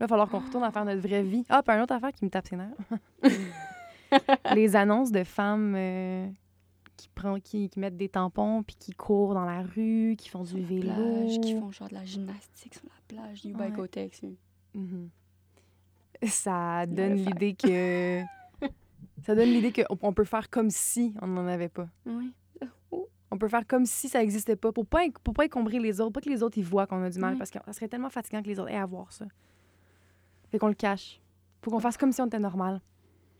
Là, il va falloir qu'on retourne à faire notre vraie vie. Ah, puis une autre affaire qui me tape ses nerfs. [laughs] Les annonces de femmes euh, qui, prend, qui, qui mettent des tampons puis qui courent dans la rue, qui font du vélo. plage, qui font genre de la gymnastique sur la plage du Ouais. Bacotex. Mhm. [laughs] Ça donne l'idée que. ça donne l'idée qu'on on peut faire comme si on n'en avait pas. Oui. On peut faire comme si ça n'existait pas pour pas, pour pas encombrer les autres, pas que les autres ils voient qu'on a du mal, Oui. parce que ça serait tellement fatigant que les autres aient à voir ça. Fait qu'on le cache. Faut qu'on fasse comme si on était normal.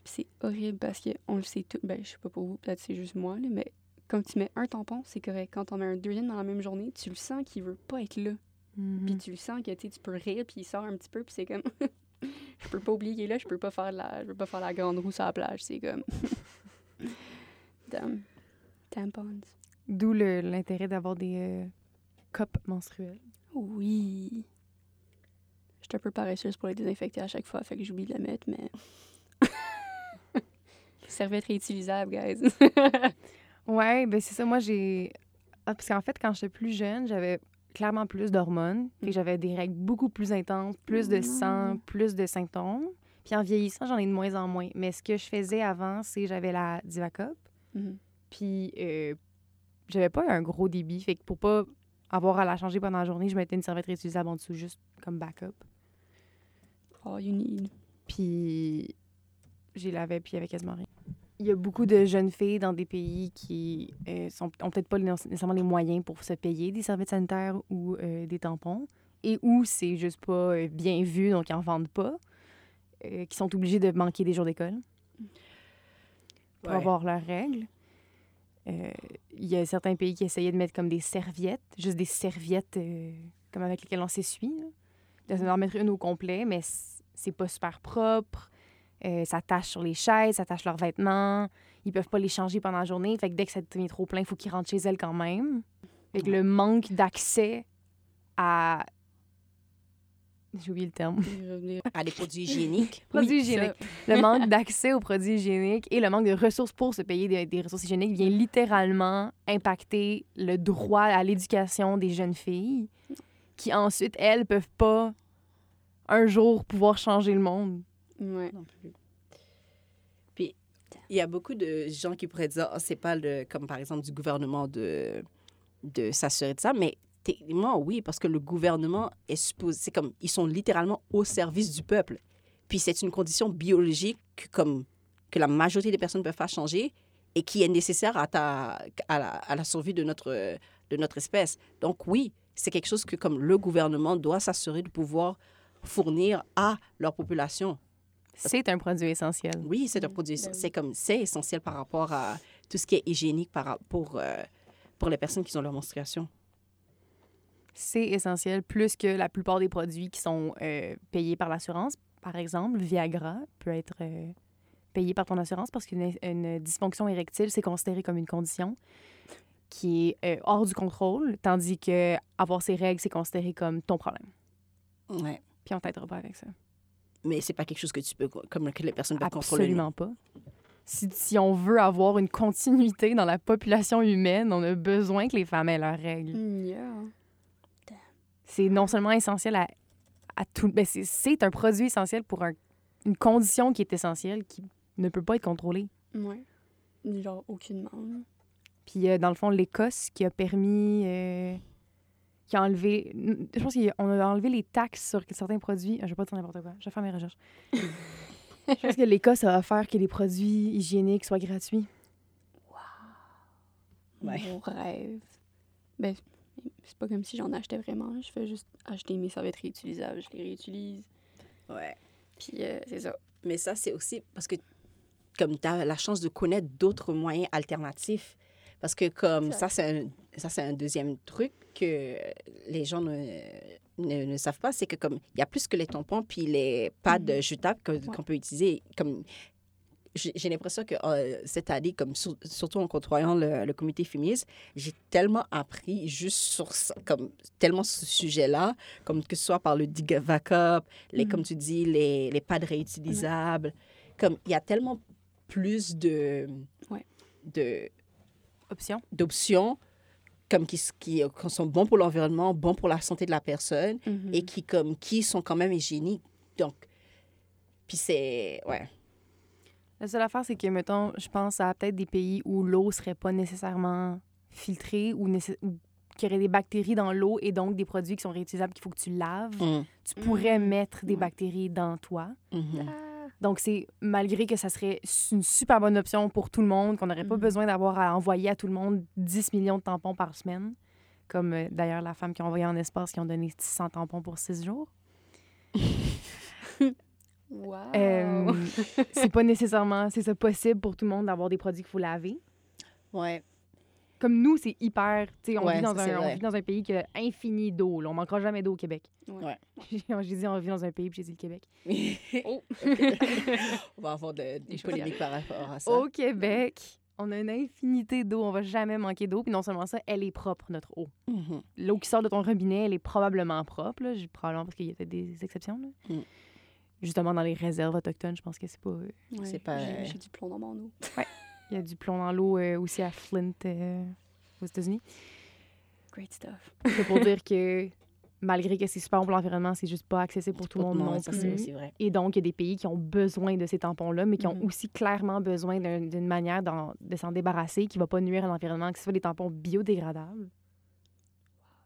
C'est horrible parce qu'on le sait tout. Ben, je sais pas pour vous, peut-être c'est juste moi, là, mais quand tu mets un tampon, c'est correct. Quand on met un deuxième dans la même journée, tu le sens qu'il veut pas être là. Mhm. Puis tu le sens que tu peux rire, puis il sort un petit peu, puis c'est comme. [laughs] je peux pas oublier qu'il est là, je peux pas faire la, je peux pas faire la grande roue sur la plage. C'est comme. [laughs] Damn. Tampons. D'où le- l'intérêt d'avoir des euh, copes menstruelles. Oui. Je suis un peu paresseuse pour les désinfecter à chaque fois, fait que j'oublie de la mettre, mais. [laughs] Serviette réutilisable, guys. Ouais, ben c'est ça. Moi, j'ai. Ah, parce qu'en fait, quand j'étais plus jeune, j'avais clairement plus d'hormones. Puis Mm. j'avais des règles beaucoup plus intenses, plus de Oh sang, plus de symptômes. Puis en vieillissant, j'en ai de moins en moins. Mais ce que je faisais avant, c'est j'avais la Divacop. Mhm. Puis euh, j'avais pas un gros débit. Fait que pour pas avoir à la changer pendant la journée, je mettais une serviette réutilisable en dessous, juste comme backup. All you need. Puis j'ai lavé, puis il y avait quasiment rien. Il y a beaucoup de jeunes filles dans des pays qui euh, sont, ont peut-être pas nécessairement les moyens pour se payer des serviettes sanitaires ou euh, des tampons, et où c'est juste pas euh, bien vu, donc ils en vendent pas, euh, qui sont obligés de manquer des jours d'école pour Ouais. avoir leurs règles. Euh, Il y a certains pays qui essayaient de mettre comme des serviettes, juste des serviettes euh, comme avec lesquelles on s'essuie. là. De en mettre une au complet, mais c'est pas super propre. Euh, ça tache sur les chaises, ça tache leurs vêtements. Ils peuvent pas les changer pendant la journée. Fait que dès que ça devient trop plein, il faut qu'ils rentrent chez elles quand même. Fait que le manque d'accès à J'ai oublié le terme. Revenir. À des produits hygiéniques. [laughs] Produits Oui, hygiéniques. Le manque d'accès aux produits hygiéniques et le manque de ressources pour se payer des, des ressources hygiéniques vient littéralement impacter le droit à l'éducation des jeunes filles qui ensuite, elles, peuvent pas un jour pouvoir changer le monde. Ouais. non plus. Puis, il y a beaucoup de gens qui pourraient dire, Ah, c'est pas le, comme par exemple du gouvernement de, de s'assurer de ça, mais techniquement, oui, parce que le gouvernement est supposé, c'est comme, ils sont littéralement au service du peuple. Puis c'est une condition biologique que, comme, que la majorité des personnes ne peuvent pas changer et qui est nécessaire à, ta, à, la, à la survie de notre, de notre espèce. Donc oui, c'est quelque chose que comme le gouvernement doit s'assurer de pouvoir fournir à leur population. C'est un produit essentiel. Oui, c'est un produit. ben. C'est comme c'est essentiel par rapport à tout ce qui est hygiénique par, pour, euh, pour les personnes qui ont leur menstruation. C'est essentiel plus que la plupart des produits qui sont euh, payés par l'assurance. Par exemple, Viagra peut être euh, payé par ton assurance parce qu'une une dysfonction érectile, c'est considéré comme une condition qui est euh, hors du contrôle, tandis que avoir ses règles, c'est considéré comme ton problème. Ouais. Puis on t'aidera pas avec ça. Mais c'est pas quelque chose que tu peux comme que les personnes peuvent contrôler. Absolument pas. Si, si on veut avoir une continuité dans la population humaine, on a besoin que les femmes aient leurs règles. Yeah. c'est non seulement essentiel à, à tout. Ben c'est- c'est un produit essentiel pour un- une condition qui est essentielle, qui ne peut pas être contrôlée. Ouais. Genre, aucunement. Puis, euh, dans le fond, l'Écosse qui a permis. euh, qui a enlevé. Je pense qu'on a enlevé les taxes sur certains produits. Je vais pas dire n'importe quoi. Je vais faire mes recherches. [laughs] je pense que l'Écosse a offert que les produits hygiéniques soient gratuits. Ouais. Mon rêve. Ben, c'est pas comme si j'en achetais vraiment. Je fais juste acheter mes serviettes réutilisables. Je les réutilise. Ouais. Puis euh, c'est ça. Mais ça, c'est aussi parce que comme tu as la chance de connaître d'autres moyens alternatifs. Parce que comme Ça. c'est un, ça, c'est un deuxième truc que les gens ne, ne, ne savent pas, c'est que comme il y a plus que les tampons puis les pads Mhm. jetables qu'on peut utiliser. Comme j'ai l'impression que euh, cette année, comme sur- surtout en côtoyant le, le comité féministe, j'ai tellement appris juste sur ça, comme tellement ce sujet-là, comme que ce soit par le Digavacup, les, Mhm. comme tu dis, les, les pads réutilisables. Comme il y a tellement plus de, Ouais. de Option? d'options comme qui, euh, qui sont bons pour l'environnement, bons pour la santé de la personne Mhm. et qui comme qui sont quand même hygiéniques. Donc puis c'est ouais. La seule affaire, c'est que, mettons, je pense à peut-être des pays où l'eau serait pas nécessairement filtrée ou, nécess- ou qu'il y aurait des bactéries dans l'eau et donc des produits qui sont réutilisables qu'il faut que tu laves. Tu pourrais Mm. mettre des bactéries dans toi. Mhm. Ah. Donc, c'est malgré que ça serait une super bonne option pour tout le monde, qu'on n'aurait pas Mhm. besoin d'avoir à envoyer à tout le monde 10 millions de tampons par semaine, comme euh, d'ailleurs la femme qui a envoyé en espace qui ont donné 600 tampons pour 6 jours. [laughs] Wow. Euh, c'est pas nécessairement, c'est ça possible pour tout le monde d'avoir des produits qu'il faut laver. Ouais. Comme nous, c'est hyper, tu sais, on, Ouais, vit dans un, on vit dans un pays qui a infini d'eau. On manquera jamais d'eau au Québec. Ouais. [laughs] j'ai dit on vit dans un pays, puis j'ai dit le Québec. [laughs] Oh. [laughs] On va avoir de- des polémiques par rapport à ça. Au Québec, on a une infinité d'eau. On va jamais manquer d'eau. Puis non seulement ça, elle est propre, notre eau. Mhm. L'eau qui sort de ton robinet, elle est probablement propre. Là. Probablement parce qu'il y a peut-être des exceptions. là. Mm. Justement, dans les réserves autochtones, je pense que c'est pas... euh, Ouais, C'est pas- J'ai j'ai du plomb dans mon eau. Il y a du plomb dans l'eau euh, aussi à Flint, euh, aux États-Unis. Great stuff. [laughs] C'est pour dire que malgré que c'est super bon pour l'environnement, c'est juste pas accessible pour tout le monde non ça, c'est vrai. Et donc, il y a des pays qui ont besoin de ces tampons-là, mais qui ont Mhm. aussi clairement besoin d'un- d'une manière de s'en débarrasser qui va pas nuire à l'environnement, que ce soit des tampons biodégradables.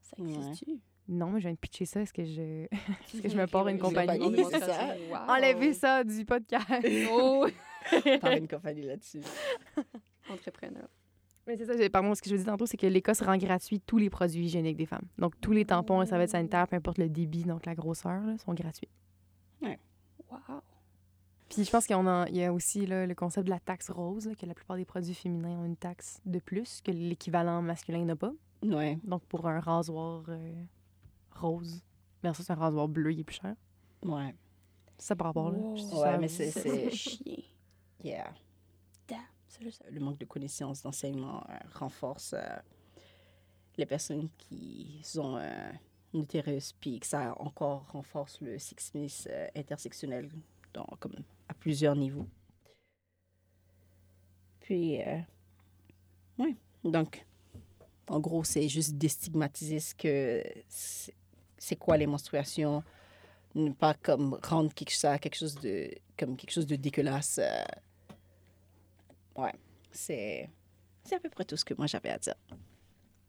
Ça existe-tu? Non, mais je viens de pitcher ça. Est-ce que je... [laughs] Est-ce que je me pars une compagnie? compagnie, ça. Enlevez [laughs] ça du podcast. Oh! [laughs] Par une [laughs] compagnie là-dessus. Entrepreneur. mais c'est ça, pardon, ce que je vous dis tantôt, c'est que l'Écosse rend gratuit tous les produits hygiéniques des femmes. Donc, tous les tampons et serviettes sanitaires, peu importe le débit, donc la grosseur, là, sont gratuits. Wow. Puis je pense qu'il y, en a, il y a aussi là, le concept de la taxe rose, là, que la plupart des produits féminins ont une taxe de plus que l'équivalent masculin n'a pas. Ouais. Donc pour un rasoir euh, rose, versus un rasoir bleu, il est plus cher. Ouais. Ça par rapport là. Wow. Ouais, mais c'est- chien. Le manque de connaissances, d'enseignement euh, renforce euh, les personnes qui ont euh, utérus, puis que ça encore renforce le sexisme euh, intersectionnel dans, à plusieurs niveaux. Puis, oui, donc, en gros, c'est juste déstigmatiser ce que c'est quoi les menstruations, ne pas comme rendre quelque, ça quelque chose de comme quelque chose de dégueulasse. Ouais, c'est c'est à peu près tout ce que moi j'avais à dire.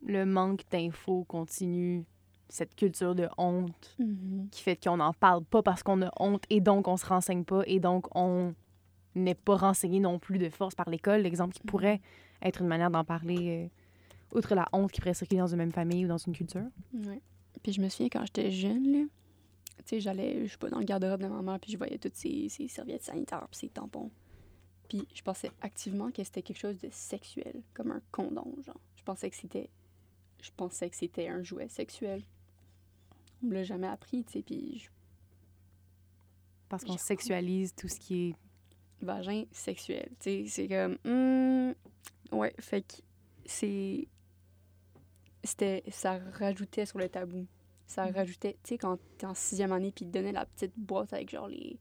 Le manque d'infos continue, cette culture de honte Mhm. qui fait qu'on n'en parle pas parce qu'on a honte et donc on se renseigne pas et donc on n'est pas renseigné non plus de force par l'école. L'exemple qui pourrait être une manière d'en parler, euh, outre la honte qui pourrait circuler dans une même famille ou dans une culture. Ouais. Puis je me souviens quand j'étais jeune, là, tu sais, j'allais, je sais pas, dans le garde-robe de ma mère, puis je voyais toutes ces, ces serviettes sanitaires, puis ces tampons. Puis je pensais activement que c'était quelque chose de sexuel, comme un condom, genre. Je pensais que c'était, je pensais que c'était un jouet sexuel. On me l'a jamais appris, tu sais, puis je- Parce qu'on sexualise tout ce qui est vagin sexuel, tu sais, c'est comme, hmm, ouais, fait que c'est, c'était, ça rajoutait sur le tabou. Ça Mhm. rajoutait, tu sais, quand t'es en sixième année, puis ils te donnaient la petite boîte avec genre les,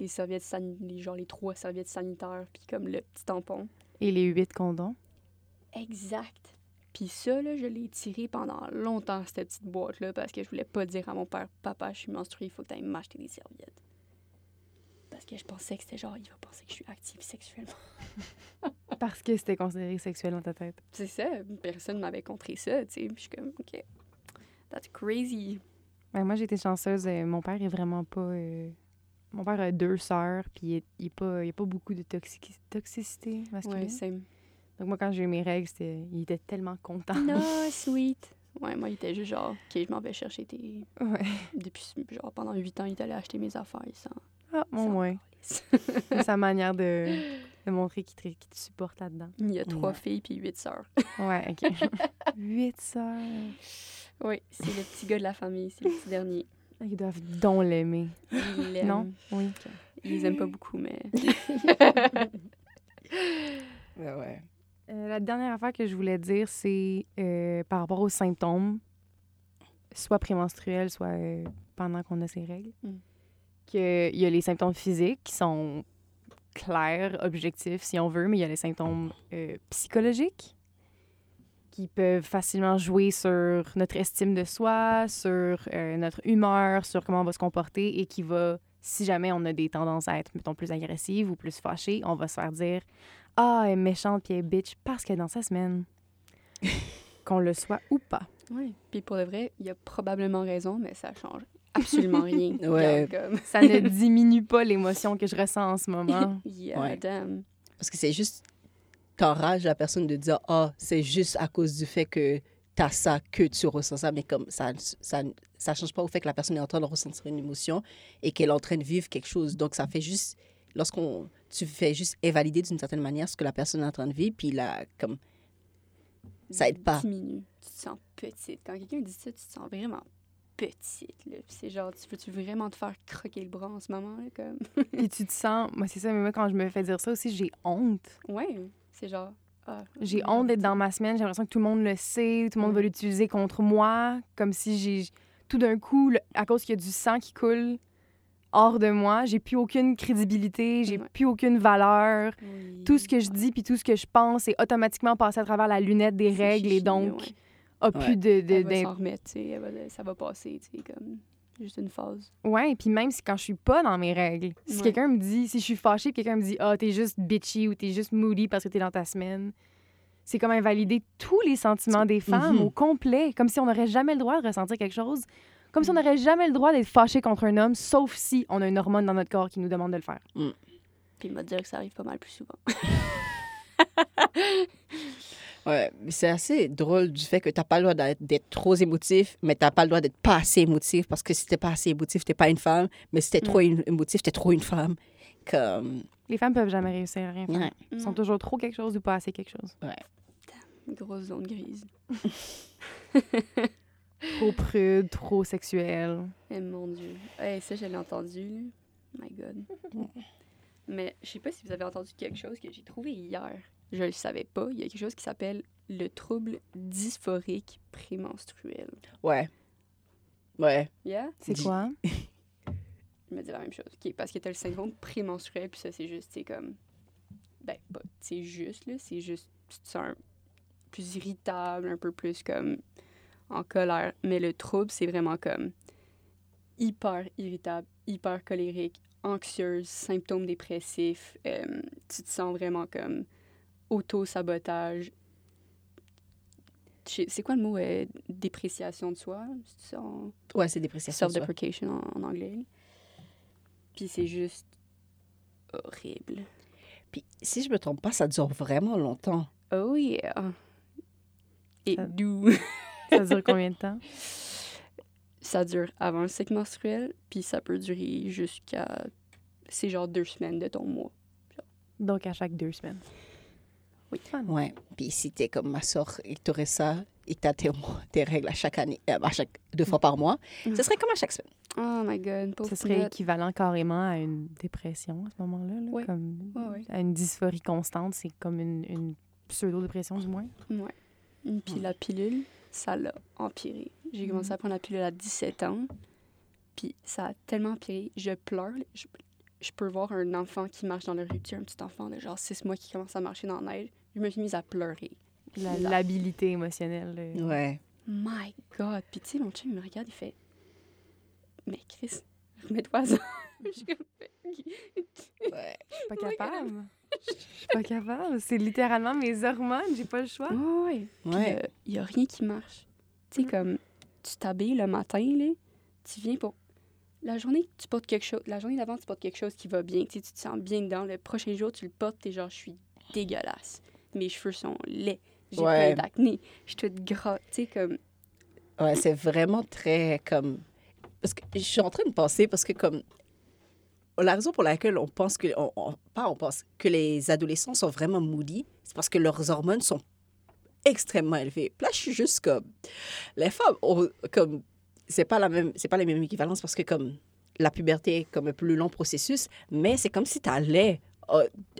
les serviettes sanitaires, genre les trois serviettes sanitaires, puis comme le petit tampon. et les huit condoms. Exact. Puis ça, là, je l'ai tiré pendant longtemps, cette petite boîte-là, parce que je voulais pas dire à mon père, papa, je suis menstruée, il faut que t'ailles m'acheter des serviettes. Parce que je pensais que c'était genre, il va penser que je suis active sexuellement. [laughs] Parce que c'était considéré sexuel dans ta tête. C'est ça, personne m'avait contré ça, tu sais. Je suis comme, OK, that's crazy. Ouais, moi, j'ai été chanceuse. euh, mon père est vraiment pas. euh, Mon père a deux sœurs, puis il n'y a, pas- il y a pas beaucoup de toxici- toxicité masculine. Ouais. Donc, moi, quand j'ai eu mes règles, il était tellement content. No, [laughs] sweet. Ouais, moi, il était juste genre, OK, je m'en vais chercher tes. Ouais. Depuis, genre, pendant huit ans, il est allé acheter mes affaires sans. Ah, au moins. [laughs] sa manière de, [laughs] de montrer qu'il te, supporte là-dedans. il y a trois Ouais. filles puis huit sœurs. Ouais, OK. Huit sœurs. Oui, c'est le petit gars de la famille, c'est le petit dernier. Ils doivent donc l'aimer. Il l'aime. Non? Oui. Ils les aiment pas beaucoup, mais. Ouais, [laughs] ouais. Euh, la dernière affaire que je voulais dire, c'est euh, par rapport aux symptômes, soit prémenstruels, soit euh, pendant qu'on a ses règles, Mm. qu'il y a les symptômes physiques qui sont clairs, objectifs, si on veut, mais il y a les symptômes euh, psychologiques qui peuvent facilement jouer sur notre estime de soi, sur euh, notre humeur, sur comment on va se comporter et qui va, si jamais on a des tendances à être, mettons, plus agressives ou plus fâchées, on va se faire dire ah, elle est méchante puis elle est bitch parce qu'elle est dans sa semaine. [laughs] Qu'on le soit ou pas. Oui. Puis pour de vrai, il a probablement raison, mais ça change absolument [laughs] rien. Ouais. Comme... Ça ne [laughs] diminue pas l'émotion que je ressens en ce moment. Yeah, Ouais. damn. Parce que c'est juste, t'enrages la personne de dire, ah, c'est juste à cause du fait que t'as ça que tu ressens ça, mais comme ça, ça, ça change pas au fait que la personne est en train de ressentir une émotion et qu'elle est en train de vivre quelque chose. Donc, ça fait juste, lorsqu'on, tu fais juste invalider d'une certaine manière ce que la personne est en train de vivre, puis là, comme, Ça aide pas. Diminue. Tu te sens petite. Quand quelqu'un dit ça, tu te sens vraiment petite. Là. Puis c'est genre, tu veux-tu vraiment te faire croquer le bras en ce moment? Là, comme... Puis tu te sens. Moi, c'est ça, mais moi, quand je me fais dire ça aussi, j'ai honte. Ouais, c'est genre. ah, J'ai merde. honte d'être dans ma semaine. J'ai l'impression que tout le monde le sait. Tout le monde Mm. va l'utiliser contre moi. Comme si j'ai. Tout d'un coup, le- à cause qu'il y a du sang qui coule hors de moi, j'ai plus aucune crédibilité. J'ai Ouais. plus aucune valeur. Oui. Tout ce que je dis puis tout ce que je pense est automatiquement passé à travers la lunette des règles et donc ouais. a Ouais. plus de. de, Elle va d'im- s'en remettre, tu sais, elle va- ça va passer, tu sais, comme juste une phase. Ouais, et puis même si quand je suis pas dans mes règles, si Ouais. quelqu'un me dit, si je suis fâchée, quelqu'un me dit, ah, t'es juste bitchy ou t'es juste moody parce que t'es dans ta semaine, c'est comme invalider tous les sentiments des femmes Mhm. au complet, comme si on n'aurait jamais le droit de ressentir quelque chose, comme si on Mhm. n'aurait jamais le droit d'être fâché contre un homme, sauf si on a une hormone dans notre corps qui nous demande de le faire. Puis il m'a dit que ça arrive pas mal plus souvent. [laughs] Ouais, mais c'est assez drôle du fait que t'as pas le droit d'être trop émotif, mais t'as pas le droit d'être pas assez émotif, parce que si t'es pas assez émotif, t'es pas une femme, mais si t'es trop Mm. une- émotif, t'es trop une femme. Comme, Les femmes peuvent jamais réussir à rien faire. ouais. Elles sont toujours trop quelque chose ou pas assez quelque chose. Une grosse zone grise. [laughs] Trop prude, trop sexuelle. Eh mon Dieu. Hey, ça, je l'ai entendu. My God. Mais je sais pas si vous avez entendu quelque chose que j'ai trouvé hier. Je le savais pas. Il y a quelque chose qui s'appelle le trouble dysphorique prémenstruel. Ouais. Ouais. Yeah? C'est Dis- quoi? Il m'a dit la même chose. OK, parce que t'as le syndrome prémenstruel, puis ça, c'est juste, c'est comme. Ben, pas- c'est juste, là. C'est juste. Tu te sens un- plus irritable, un peu plus comme en colère. Mais le trouble, c'est vraiment comme hyper irritable, hyper colérique, anxieuse, symptômes dépressifs. euh, tu te sens vraiment comme auto-sabotage. C'est quoi le mot euh, dépréciation de soi? C'est ça en- Ouais, c'est dépréciation. self-deprecation en, en anglais. Puis c'est juste horrible. Puis si je me trompe pas, ça dure vraiment longtemps. Oh yeah! Et Ça- d'où [laughs] Ça dure combien de temps? [laughs] ça dure avant le cycle menstruel, puis ça peut durer jusqu'à. C'est genre deux semaines de ton mois. Donc, à chaque deux semaines. Oui. Fun. Ouais. Puis si t'es comme ma soeur et que t'aurais ça et que t'as tes, tes règles à chaque année, euh, à chaque, deux fois par mois, ce serait comme à chaque semaine. Oh my god, pauvre Ce serait équivalent carrément à une dépression à ce moment-là. là, Ouais. Comme ouais. à une dysphorie constante, c'est comme une, une pseudo-dépression du moins. Ouais. Mm, Puis la pilule, ça l'a empiré. J'ai commencé à prendre la pilule à 17 ans. Puis ça a tellement empiré. Je pleure. Je, je peux voir un enfant qui marche dans la rue. Tu sais, un petit enfant de genre 6 mois qui commence à marcher dans la neige. Je me suis mise à pleurer. Labilité émotionnelle. euh, Ouais. My God. Puis tu sais, mon chum, il me regarde, il fait Mais Chris, remets-toi à ça. [laughs] Je suis comme, ouais. Je suis pas capable. Je suis pas capable. C'est littéralement mes hormones. J'ai pas le choix. Ouais, ouais. Ouais. euh, il y a rien qui marche. Tu sais, Mm. comme, tu t'habilles le matin, là, tu viens pour... La journée, tu portes quelque chose... La journée d'avant, tu portes quelque chose qui va bien. Tu sais, tu te sens bien dedans. Le prochain jour, tu le portes, t'es genre, je suis dégueulasse. Mes cheveux sont laids. J'ai Ouais. plein d'acné. Je suis toute gras. Tu sais, comme... Ouais, c'est vraiment très comme. Parce que je suis en train de penser, parce que comme. La raison pour laquelle on pense que. On, on- pas on pense que les adolescents sont vraiment moody, c'est parce que leurs hormones sont extrêmement élevées. Là, je suis juste comme. Les femmes, ont, comme. C'est pas la même. C'est pas la même équivalence parce que comme. La puberté est comme un plus long processus, mais c'est comme si tu allais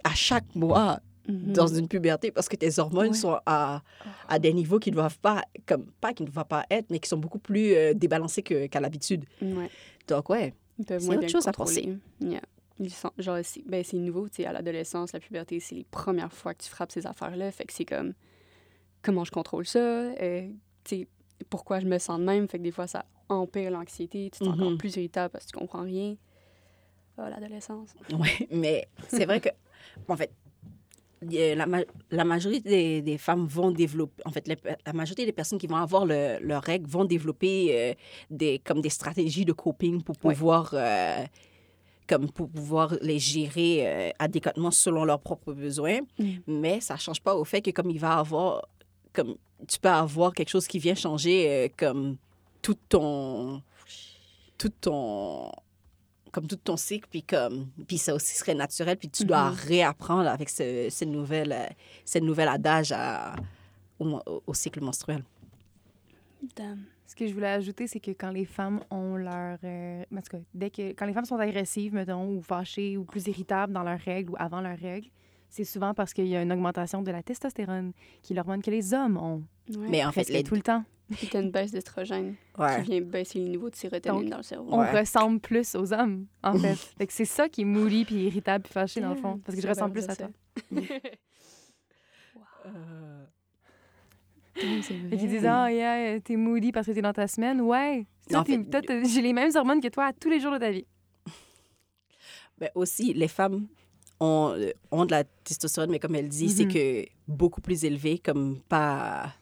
à chaque mois dans une puberté parce que tes hormones Ouais. sont à, à des niveaux qui ne doivent pas, comme, pas qui ne doivent pas être, mais qui sont beaucoup plus euh, débalancés qu'à l'habitude. Ouais. Donc, ouais. C'est autre chose à contrôler. Yeah. Ils sont, genre, c'est, ben, nouveau, tu sais, à l'adolescence, la puberté, c'est les premières fois que tu frappes ces affaires-là. Fait que c'est comme, comment je contrôle ça? Euh, tu sais, pourquoi je me sens de même? Fait que des fois, ça empire l'anxiété. Tu te sens encore plus irritable parce que tu comprends rien. Ah, l'adolescence. ouais. [laughs] Mais c'est vrai que, en fait, la, ma- la majorité des, des femmes vont développer, en fait, la majorité des personnes qui vont avoir le- leurs règles vont développer euh, des, comme des stratégies de coping pour pouvoir, euh, comme pour pouvoir les gérer euh, adéquatement selon leurs propres besoins. Mm. Mais ça change pas au fait que comme il va avoir, comme tu peux avoir quelque chose qui vient changer comme tout ton, tout ton, comme tout ton cycle, puis comme, puis ça aussi serait naturel, puis tu dois Mhm. réapprendre avec ce, cette nouvelle, euh, cette nouvelle adage à, au, cycle menstruel. Damn. Ce que je voulais ajouter, c'est que quand les femmes ont leur... euh, en tout cas, dès que, quand les femmes sont agressives, mettons, ou fâchées, ou plus irritables dans leurs règles ou avant leurs règles, c'est souvent parce qu'il y a une augmentation de la testostérone, qui est l'hormone que les hommes ont. Ouais. Mais en fait, les, tout le temps. Puis [laughs] t'as une baisse d'estrogène ouais. qui vient baisser les niveaux de sérotonine Donc, dans le cerveau. On Ouais. ressemble plus aux hommes, en fait. [laughs] fait que c'est ça qui est moody, puis irritable, puis fâché, dans le fond. Parce que je ressemble plus à ça. toi. [laughs] Euh, c'est Fait qu'ils vrai. disent, ah, yeah, t'es moody parce que t'es dans ta semaine. Ouais. J'ai les mêmes hormones que toi à tous les jours de ta vie. Ben aussi, les femmes ont, euh, ont de la testostérone, mais comme elle dit, c'est Mhm. que beaucoup plus élevé, comme pas.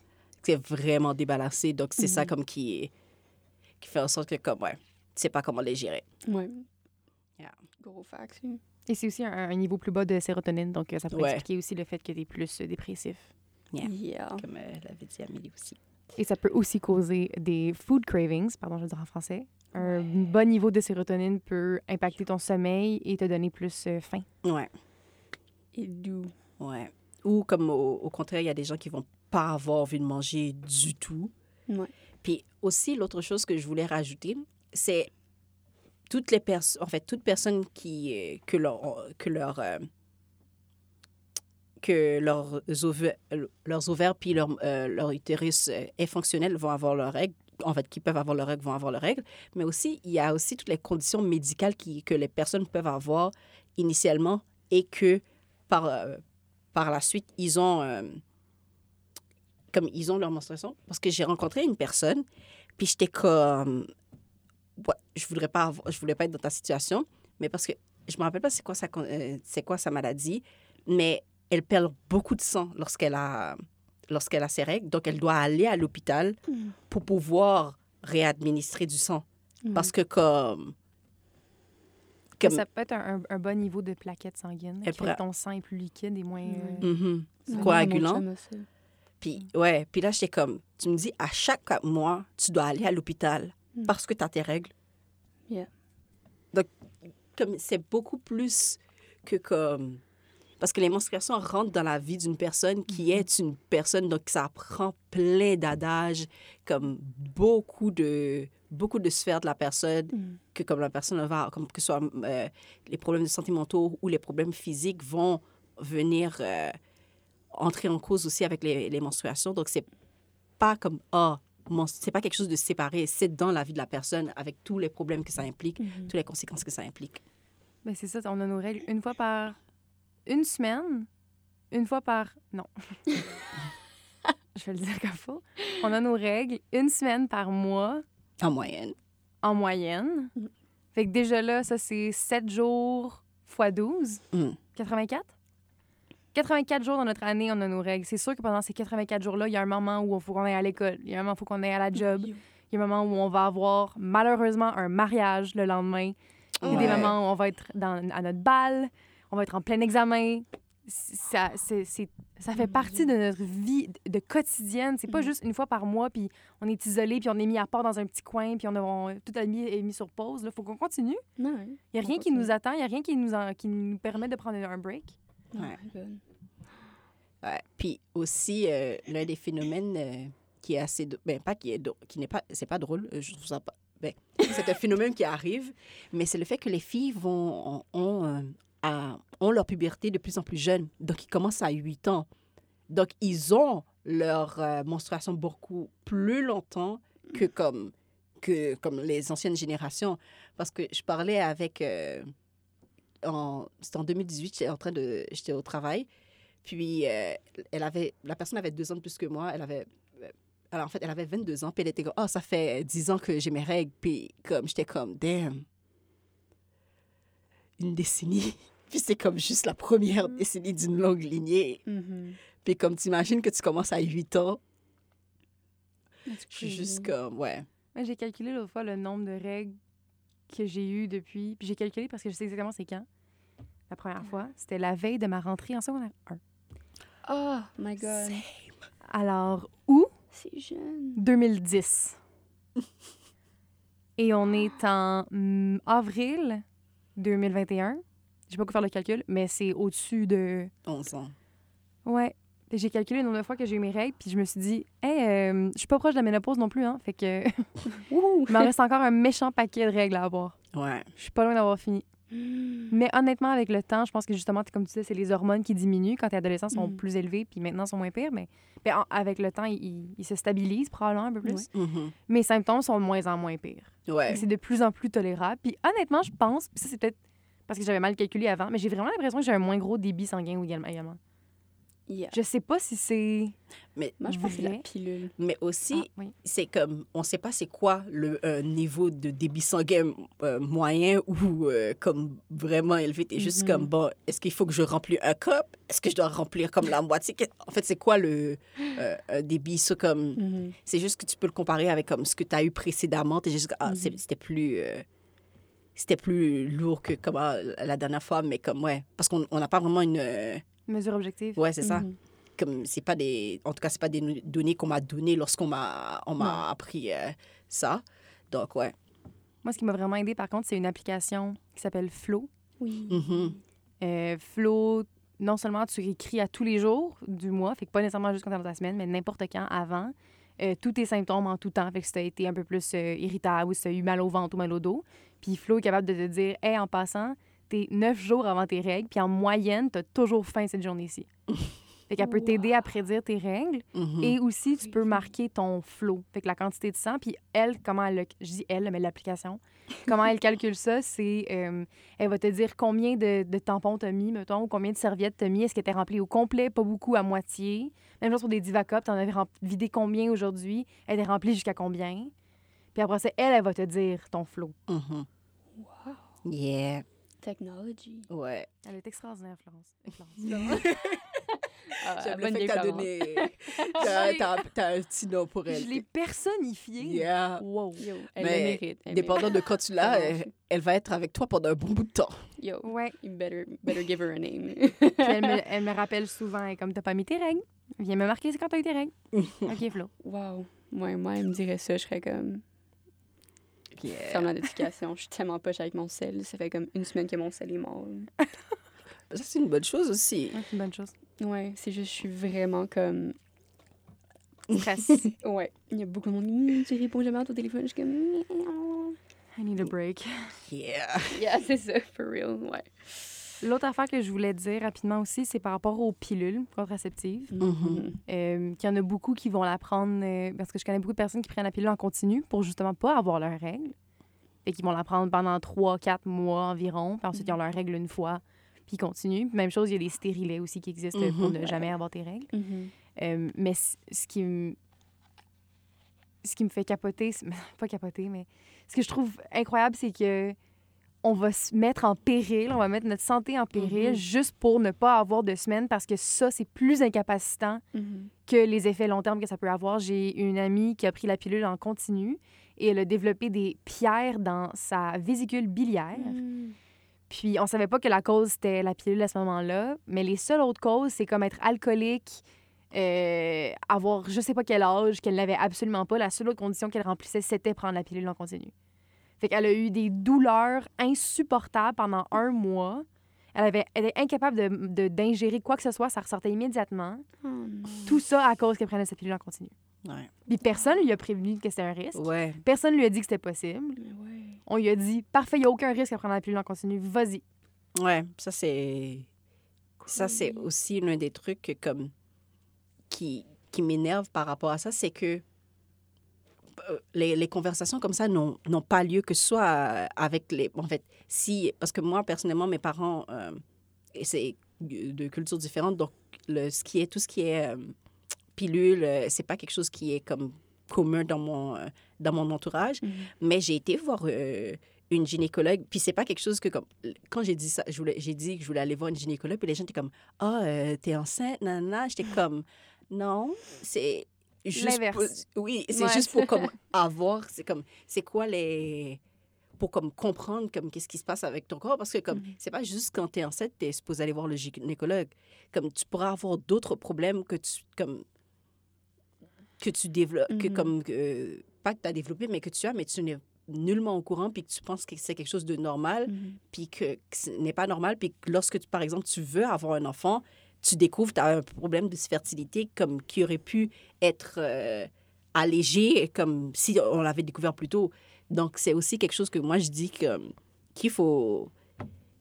C'est vraiment débalancé. Donc, c'est ça Mhm. comme qui, qui fait en sorte que, comme, ouais, tu sais pas comment les gérer. Ouais. Yeah. Gros oui. Et c'est aussi un, un niveau plus bas de sérotonine, donc euh, ça pourrait Ouais. expliquer aussi le fait que t'es plus euh, dépressif. Yeah. Yeah. Comme euh, l'avait dit Amélie aussi. Et ça peut aussi causer des food cravings, pardon, je vais le dire en français. Un bas niveau de sérotonine peut impacter ton sommeil et te donner plus euh, faim. Ouais, Et doux. ouais. Ou comme au, au contraire, il y a des gens qui vont pas avoir envie de manger du tout. Ouais. Puis aussi, l'autre chose que je voulais rajouter, c'est toutes les personnes, en fait, toute personne qui, euh, que leur, que leur, euh, que leurs ovaires, leurs ovaires puis leur, euh, leur utérus euh, est fonctionnel vont avoir leurs règles. en fait, qui peuvent avoir leurs règles vont avoir leurs règles, mais aussi, il y a aussi toutes les conditions médicales qui, que les personnes peuvent avoir initialement et que par, euh, par la suite, ils ont, euh, comme ils ont leur menstruation. Parce que j'ai rencontré une personne, puis j'étais comme, ouais, je voudrais pas, avoir- je voulais pas être dans ta situation, mais parce que je me rappelle pas c'est quoi sa, euh, c'est quoi sa maladie, mais elle perd beaucoup de sang lorsqu'elle a, lorsqu'elle a ses règles, donc elle doit aller à l'hôpital Mm. pour pouvoir réadministrer du sang. Mm. Parce que comme... Ça peut être un, bon niveau de plaquettes sanguines. Que ton sang est plus liquide et moins... Euh, Mhm. Ouais, coagulant. Puis, ouais, puis là, j'étais comme, tu me dis, à chaque mois, tu dois aller à l'hôpital Mm. parce que tu as tes règles. Yeah. Donc, comme c'est beaucoup plus que comme... Parce que les menstruations rentrent dans la vie d'une personne qui Mm-hmm. est une personne, donc ça prend plein d'adages, comme beaucoup de, beaucoup de sphères de la personne, Mm. que comme la personne va, comme que ce soit euh, les problèmes de santé mentaux ou les problèmes physiques vont venir euh, entrer en cause aussi avec les, les menstruations. Donc, c'est pas comme, ah, mon- c'est pas quelque chose de séparé, c'est dans la vie de la personne avec tous les problèmes que ça implique, Mhm. toutes les conséquences que ça implique. Ben c'est ça, on a nos règles une fois par... Une semaine, une fois par... Non. [laughs] Je vais le dire comme faut. On a nos règles une semaine par mois En moyenne. en moyenne. Mm. Fait que déjà là, ça, c'est 7 jours fois 12. Mm. 84? 84 jours dans notre année, on a nos règles. C'est sûr que pendant ces 84 jours-là, il y a un moment où il faut qu'on aille à l'école. Il y a un moment où il faut qu'on aille à la job. Il y a un moment où on va avoir, malheureusement, un mariage le lendemain. Il y a des moments où on va être dans, à notre bal, on va être en plein examen. Ça, fait partie de notre vie de quotidienne. C'est pas Mhm. juste une fois par mois, puis on est isolé, puis on est mis à part dans un petit coin, puis on a, on- tout est mis, est mis sur pause. Il faut qu'on continue. Non. Il n'y a rien qui nous attend, il n'y a rien qui nous, en- qui nous permet de prendre un break. Ouais. God. Ouais. Puis aussi, euh, l'un des phénomènes euh, qui est assez... Ben, pas qui est... qui n'est pas... C'est pas drôle, euh, je trouve ça pas... Ben, c'est un phénomène qui arrive, mais c'est le fait que les filles vont... ont, à- ont leur puberté de plus en plus jeune. Donc, ils commencent à 8 ans. Donc, ils ont leur euh, menstruation beaucoup plus longtemps que comme, que comme les anciennes générations. Parce que je parlais avec... euh, en, c'était en 2018, j'étais en train de... J'étais au travail. Puis, euh, elle avait, la personne avait deux ans de plus que moi. Elle avait, euh, alors en fait, elle avait 22 ans. Puis elle était comme, oh, ça fait 10 ans que j'ai mes règles. Puis comme, j'étais comme, damn, une décennie. [laughs] Puis c'est comme juste la première décennie d'une longue lignée. Mhm. Puis comme, t'imagines que tu commences à 8 ans. Je suis juste comme, ouais. J'ai calculé l'autre fois le nombre de règles que j'ai eues depuis. Puis j'ai calculé parce que je sais exactement c'est quand. La première fois, c'était la veille de ma rentrée en secondaire 1. Oh my God. Alors, où? C'est jeune. 2010. Et on est en mm, avril 2021. Je sais pas quoi faire le calcul, mais c'est au-dessus de... 11 ans. Ouais. J'ai calculé le nombre de fois que j'ai eu mes règles, puis je me suis dit, hey, euh, je suis pas proche de la ménopause non plus, hein. Fait que [laughs] il m'en reste encore un méchant paquet de règles à avoir. Ouais. Je suis pas loin d'avoir fini. Mm. [gasps] Mais honnêtement, avec le temps, je pense que justement, comme tu disais, c'est les hormones qui diminuent quand les adolescents sont Mhm. plus élevés, puis maintenant sont moins pires. Mais en- avec le temps, ils, se stabilisent probablement un peu plus. Ouais. Mhm. Mes symptômes sont de moins en moins pires. Ouais. C'est de plus en plus tolérable. Puis honnêtement, je pense, puis ça c'est peut-être parce que j'avais mal calculé avant, mais j'ai vraiment l'impression que j'ai un moins gros débit sanguin également. Yeah. Je sais pas si c'est. Mais, Moi, je pense que c'est la pilule. mais aussi, Ah, oui. c'est comme, on sait pas c'est quoi le euh, niveau de débit sanguin euh, moyen ou euh, comme vraiment élevé. T'es juste Mhm. comme, bon, est-ce qu'il faut que je remplisse un cup? Est-ce que je dois remplir comme la moitié? En fait, c'est quoi le euh, un débit? Comme, Mhm. c'est juste que tu peux le comparer avec comme ce que tu as eu précédemment. T'es juste, ah, Mhm. c'était plus... euh, c'était plus lourd que comme ah, la dernière fois, mais comme, ouais. Parce qu'on on n'a pas vraiment une... Mesure objective. ouais, c'est ça Mhm. comme c'est pas des en tout cas c'est pas des données qu'on m'a données lorsqu'on m'a on m'a appris euh, ça donc ouais Moi, ce qui m'a vraiment aidé, par contre, c'est une application qui s'appelle Flow. Oui. Euh, Flow, non seulement tu écris à tous les jours du mois, fait que pas nécessairement juste quand dans ta semaine, mais n'importe quand avant, euh, tous tes symptômes en tout temps, fait que si t'as été un peu plus euh, irritable ou si t'as eu mal au ventre ou mal au dos. Puis Flo est capable de te dire, hey, en passant, t'es neuf jours avant tes règles, puis en moyenne, t'as toujours faim cette journée-ci. [laughs] fait qu'elle peut t'aider à prédire tes règles. Mhm. Et aussi, tu peux marquer ton flot, fait que la quantité de sang. Puis elle, comment elle, le- je dis elle, mais l'application, comment elle calcule ça, c'est, euh, elle va te dire combien de, de tampons t'as mis, mettons, ou combien de serviettes t'as mis, est-ce qu'elle était remplie au complet, pas beaucoup, à moitié. Même chose pour des Divacup, t'en avais vidé combien aujourd'hui, elle est remplie jusqu'à combien. Puis après ça, elle, elle va te dire ton flot. Mhm. Wow. Yeah. Technology. Ouais. Elle est extraordinaire, Florence. [laughs] Florence. Ah, [laughs] J'aime le fait que t'as donné. [laughs] T'as un petit nom pour elle. Je l'ai personnifiée. Yeah. Wow. Yo, elle Mais le mérite. elle Dépendant de quand tu l'as, elle, elle va être avec toi pendant un bon bout de temps. mérite. Yo, Ouais. you better, better give her a name. Elle me, elle me rappelle souvent, comme t'as pas mis tes règles, viens me marquer c'est quand t'as eu tes règles. OK, Flo. wow. Moi, moi, elle me dirait ça, je serais comme... Yeah. Ferme la notification. Je suis tellement poche avec mon sel. Ça fait comme une semaine que mon sel est mort. [laughs] Ça, c'est une bonne chose aussi. Ouais, c'est une bonne chose. Ouais, c'est juste, je suis vraiment comme... Stress. [laughs] Ouais. Il y a beaucoup de monde tu réponds jamais à ton téléphone. Je suis comme... [laughs] I need a break. Yeah. Yeah, c'est ça, for real, ouais. L'autre affaire que je voulais dire rapidement aussi, c'est par rapport aux pilules contraceptives. Euh, qu'il y en a beaucoup qui vont la prendre, euh, parce que je connais beaucoup de personnes qui prennent la pilule en continu pour justement pas avoir leurs règles. Et qui vont la prendre pendant 3-4 mois environ, puis ensuite ils ont leurs règles une fois, puis ils continuent. Puis même chose, il y a des stérilets aussi qui existent pour Mhm. ne jamais avoir tes règles. Mhm. Euh, mais ce qui me ce qui me fait capoter, [laughs] pas capoter, mais ce que je trouve incroyable, c'est que on va se mettre en péril, on va mettre notre santé en péril Mhm. juste pour ne pas avoir de semaine parce que ça, c'est plus incapacitant Mhm. que les effets long terme que ça peut avoir. J'ai une amie qui a pris la pilule en continu et elle a développé des pierres dans sa vésicule biliaire. Mhm. Puis on savait pas que la cause c'était la pilule à ce moment-là, mais les seules autres causes, c'est comme être alcoolique, euh, avoir je sais pas quel âge, qu'elle n'avait absolument pas. La seule autre condition qu'elle remplissait, c'était prendre la pilule en continu. Fait qu'elle a eu des douleurs insupportables pendant un mois. Elle, avait, elle était incapable de- de- d'ingérer quoi que ce soit, ça ressortait immédiatement. Oh. Tout ça à cause qu'elle prenait sa pilule en continu. Ouais. Puis personne lui a prévenu que c'était un risque. Ouais. Personne lui a dit que c'était possible. Ouais. On lui a dit parfait, il n'y a aucun risque à prendre la pilule en continu, vas-y. Ouais. Ça, c'est. Ça, c'est Cool. aussi l'un des trucs que, comme qui, qui m'énerve par rapport à ça, c'est que euh, les, les conversations comme ça n'ont pas lieu que ce soit euh, avec les... En fait, si... Parce que moi, personnellement, mes parents, euh, c'est de cultures différentes, donc le, ce qui est, tout ce qui est euh, pilule, euh, c'est pas quelque chose qui est comme commun dans mon, euh, dans mon entourage. Mhm. Mais j'ai été voir euh, une gynécologue, puis c'est pas quelque chose que comme quand j'ai dit ça, je voulais- j'ai dit que je voulais aller voir une gynécologue, puis les gens étaient comme ah euh, t'es enceinte, nanana, j'étais comme non, c'est juste pour- oui, c'est Ouais, juste pour comme [laughs] avoir, c'est comme c'est quoi les pour comme comprendre comme qu'est-ce qui se passe avec ton corps parce que comme Mhm. c'est pas juste quand t'es enceinte t'es supposé aller voir le gynécologue comme tu pourras avoir d'autres problèmes que tu comme que tu développes que Mhm. comme pas que tu as développé mais que tu as mais tu n'es nullement au courant puis que tu penses que c'est quelque chose de normal Mhm. puis que, que ce n'est pas normal puis que lorsque tu, par exemple tu veux avoir un enfant tu découvres tu as un problème de fertilité comme qui aurait pu être euh, allégé comme si on l'avait découvert plus tôt donc c'est aussi quelque chose que moi je dis que qu'il faut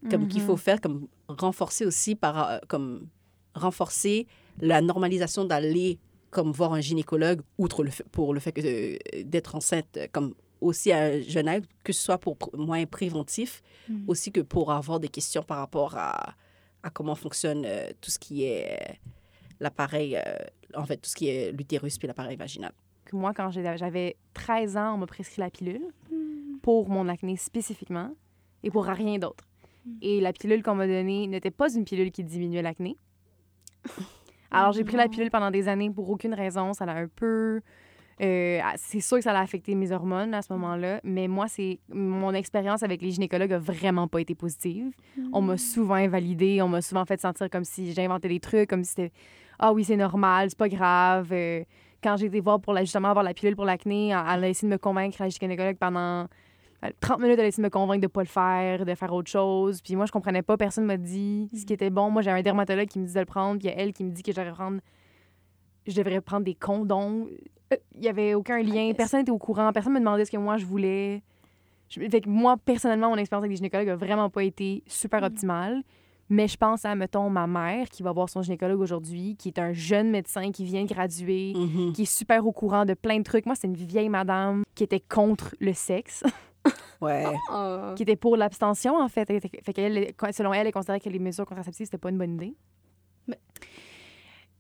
comme qu'il faut faire comme renforcer aussi par euh, comme renforcer la normalisation d'aller comme voir un gynécologue outre le fait, pour le fait que d'être enceinte euh, comme aussi à un jeune âge que ce soit pour moyen préventif Mhm. aussi que pour avoir des questions par rapport à, à comment fonctionne euh, tout ce qui est euh, l'appareil euh, en fait tout ce qui est l'utérus puis l'appareil vaginal moi, quand j'avais 13 ans, on m'a prescrit la pilule pour mon acné spécifiquement et pour rien d'autre. Et la pilule qu'on m'a donnée n'était pas une pilule qui diminuait l'acné. [laughs] Alors, j'ai pris la pilule pendant des années pour aucune raison. Ça l'a un peu... euh, c'est sûr que ça a affecté mes hormones à ce moment-là, mais moi, c'est mon expérience avec les gynécologues a vraiment pas été positive. On m'a souvent invalidée, on m'a souvent fait sentir comme si j'inventais des trucs, comme si c'était ah oui, c'est normal, c'est pas grave. Euh, quand j'ai été voir pour la, justement avoir la pilule pour l'acné, elle a essayé de me convaincre, la gynécologue, pendant euh, 30 minutes, elle a essayé de me convaincre de pas le faire, de faire autre chose. Puis moi, je comprenais pas, personne m'a dit ce qui était bon. Moi, j'ai un dermatologue qui me dit de le prendre, puis il y a elle qui me dit que je devrais prendre, je devrais prendre des condoms. Il y avait aucun lien, personne n'était au courant, personne me demandait ce que moi je voulais. Je- fait que moi, personnellement, mon expérience avec les gynécologues a vraiment pas été super Mhm. optimale. Mais je pense à, mettons, ma mère qui va voir son gynécologue aujourd'hui, qui est un jeune médecin qui vient de graduer, Mhm. qui est super au courant de plein de trucs. Moi, c'est une vieille madame qui était contre le sexe, [laughs] Ouais. [laughs] Qui était pour l'abstention, en fait. Elle Fait qu'elle, selon elle, elle considérait que les mesures contraceptives, c'était pas une bonne idée. Mais-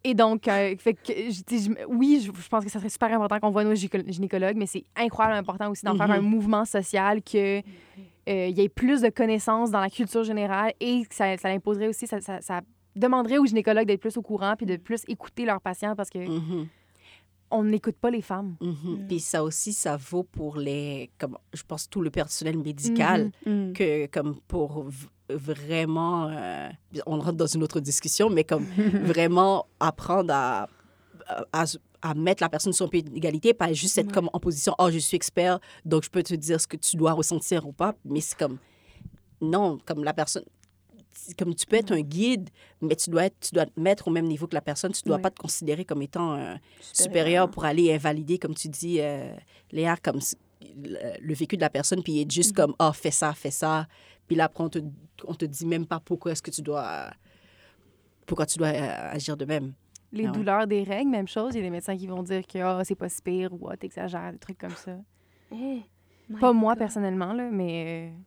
Et donc, euh, fait que, je dis, je- oui, je, je pense que ça serait super important qu'on voit nos gynéco- gynécologues, mais c'est incroyablement important aussi d'en faire Mhm. un mouvement social, que euh, il y ait plus de connaissances dans la culture générale et que ça, ça imposerait aussi, ça, ça- ça demanderait aux gynécologues d'être plus au courant puis de plus écouter leurs patients parce que Mhm. On n'écoute pas les femmes. Mhm. Mm. Puis ça aussi, ça vaut pour les, comme, je pense, tout le personnel médical, Mhm. Mm. que comme pour vraiment, euh, on rentre dans une autre discussion, mais comme [laughs] vraiment apprendre à, à, à mettre la personne sur un pied d'égalité, pas juste être Ouais. comme en position, oh, je suis expert, donc je peux te dire ce que tu dois ressentir ou pas, mais c'est comme, non, comme la personne, comme tu peux être un guide, mais tu dois, être, tu dois te mettre au même niveau que la personne, tu dois Ouais. pas te considérer comme étant euh, supérieur pour aller invalider, comme tu dis, euh, Léa, comme le, le vécu de la personne, puis être juste comme, ah, fais ça, fais ça. Puis là, après, on te, on te dit même pas pourquoi est-ce que tu dois, pourquoi tu dois euh, agir de même. Les Ah ouais. douleurs des règles, même chose. Il y a des médecins qui vont dire que ah, c'est pas si pire ou ah, t'exagères, des trucs comme ça. Eh, Pas moi God. personnellement, là, mais euh,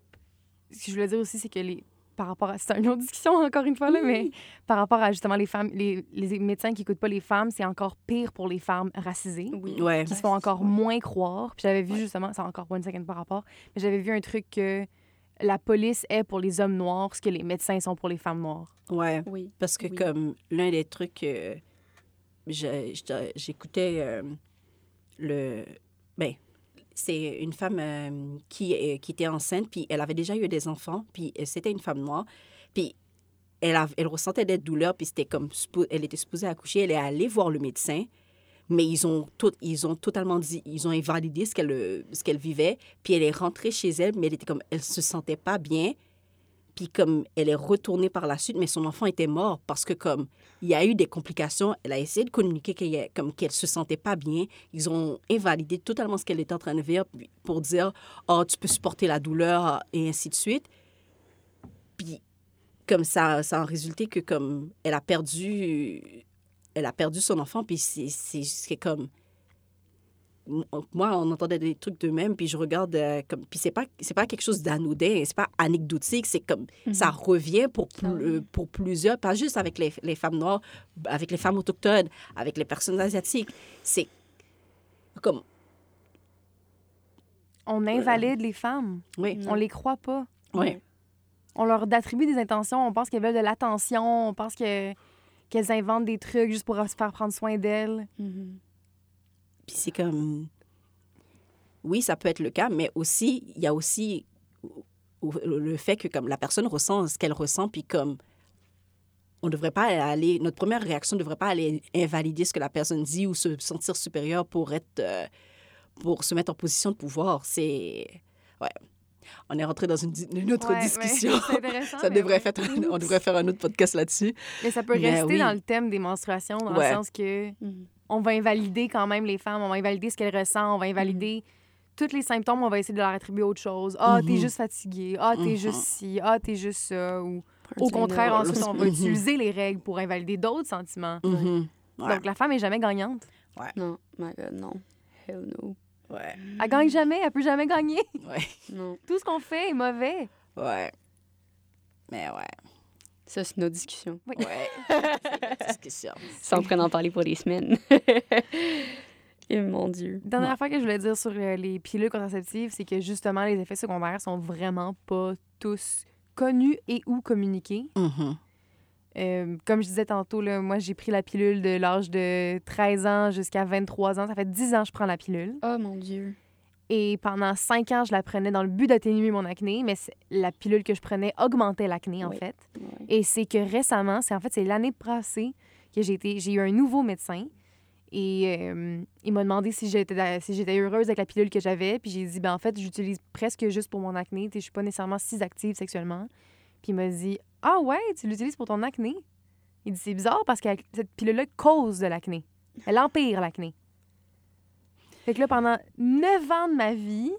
ce que je voulais dire aussi, c'est que les par rapport à... C'est une autre discussion, encore une fois, là, mais par rapport à justement les femmes, les, les médecins qui écoutent pas les femmes, c'est encore pire pour les femmes racisées. Oui. Ouais. qui se font encore moins croire. Puis j'avais vu justement, c'est encore pas une seconde par rapport, mais j'avais vu un truc que la police est pour les hommes noirs ce que les médecins sont pour les femmes noires. Ouais. Oui. Parce que Oui. comme l'un des trucs, euh, j'écoutais euh, le... Ben, c'est une femme euh, qui, euh, qui était enceinte, puis elle avait déjà eu des enfants, puis euh, c'était une femme noire. Puis elle, elle ressentait des douleurs, puis c'était comme... Elle était supposée accoucher, elle est allée voir le médecin, mais ils ont, ils ont totalement dit... Ils ont invalidé ce qu'elle ce qu'elle vivait, puis elle est rentrée chez elle, mais elle était comme... Elle se sentait pas bien, puis comme elle est retournée par la suite, mais son enfant était mort parce que comme il y a eu des complications, elle a essayé de communiquer qu'elle comme qu'elle se sentait pas bien. Ils ont invalidé totalement ce qu'elle était en train de vivre pour dire oh tu peux supporter la douleur et ainsi de suite. Puis comme ça, ça a résulté que comme elle a perdu, elle a perdu son enfant puis c'est comme moi, on entendait des trucs de même, puis je regarde euh, comme. Puis c'est pas, c'est pas quelque chose d'anodin, c'est pas anecdotique, c'est comme. Ça revient pour, Ah pl- euh, pour plusieurs, pas juste avec les, les femmes noires, avec les femmes autochtones, avec les personnes asiatiques. C'est comme. On invalide les femmes. Oui, On les croit pas. oui. On leur attribue des intentions. On pense qu'elles veulent de l'attention. On pense que qu'elles inventent des trucs juste pour se faire prendre soin d'elles. Mhm. Puis c'est comme. Oui, ça peut être le cas, mais aussi, il y a aussi le fait que comme la personne ressent ce qu'elle ressent, puis comme on ne devrait pas aller, notre première réaction ne devrait pas aller invalider ce que la personne dit ou se sentir supérieur pour être, euh, pour se mettre en position de pouvoir. C'est, ouais, on est rentré dans une, une autre Ouais, discussion. [laughs] Ça devrait ouais. faire, on devrait faire un autre podcast là-dessus. Mais ça peut Mais rester oui. dans le thème des menstruations, dans Ouais. le sens que Mhm. On va invalider quand même les femmes, on va invalider ce qu'elles ressentent, on va invalider tous les symptômes, on va essayer de leur attribuer autre chose. Ah, t'es Mhm. juste fatigué. Ah, t'es Mhm. juste ci. Ah, t'es juste ça. Ou au contraire, ensuite, on va Mhm. [laughs] utiliser les règles pour invalider d'autres sentiments. Mhm. Ouais. Donc, la femme est jamais gagnante. Non, my God, non. Hell no. Ouais, Elle gagne jamais, elle peut jamais gagner. ouais, Non. Tout ce qu'on fait est mauvais. ouais. Mais ouais, Ça, [laughs] c'est notre discussion. Oui. ouais. Discussion. Ça, on pourrait en parler pour des semaines. [laughs] Et mon Dieu. Dernière Ouais. affaire que je voulais dire sur euh, les pilules contraceptives, c'est que justement, les effets secondaires sont vraiment pas tous connus et ou communiqués. Mhm. Euh, comme je disais tantôt, là, moi, j'ai pris la pilule de l'âge de 13 ans jusqu'à 23 ans. Ça fait 10 ans que je prends la pilule. Oh mon Dieu. Et pendant 5 ans, je la prenais dans le but d'atténuer mon acné, mais la pilule que je prenais augmentait l'acné, en Oui. fait. Et c'est que récemment, c'est en fait, c'est l'année passée que j'ai été- j'ai eu un nouveau médecin. Et euh, il m'a demandé si j'étais si j'étais heureuse avec la pilule que j'avais. Puis j'ai dit, ben en fait, j'utilise presque juste pour mon acné. Je suis pas nécessairement si active sexuellement. Puis il m'a dit, ah ouais, tu l'utilises pour ton acné? Il dit, c'est bizarre parce que cette pilule-là cause de l'acné. Elle empire l'acné. Fait que là, pendant neuf ans de ma vie,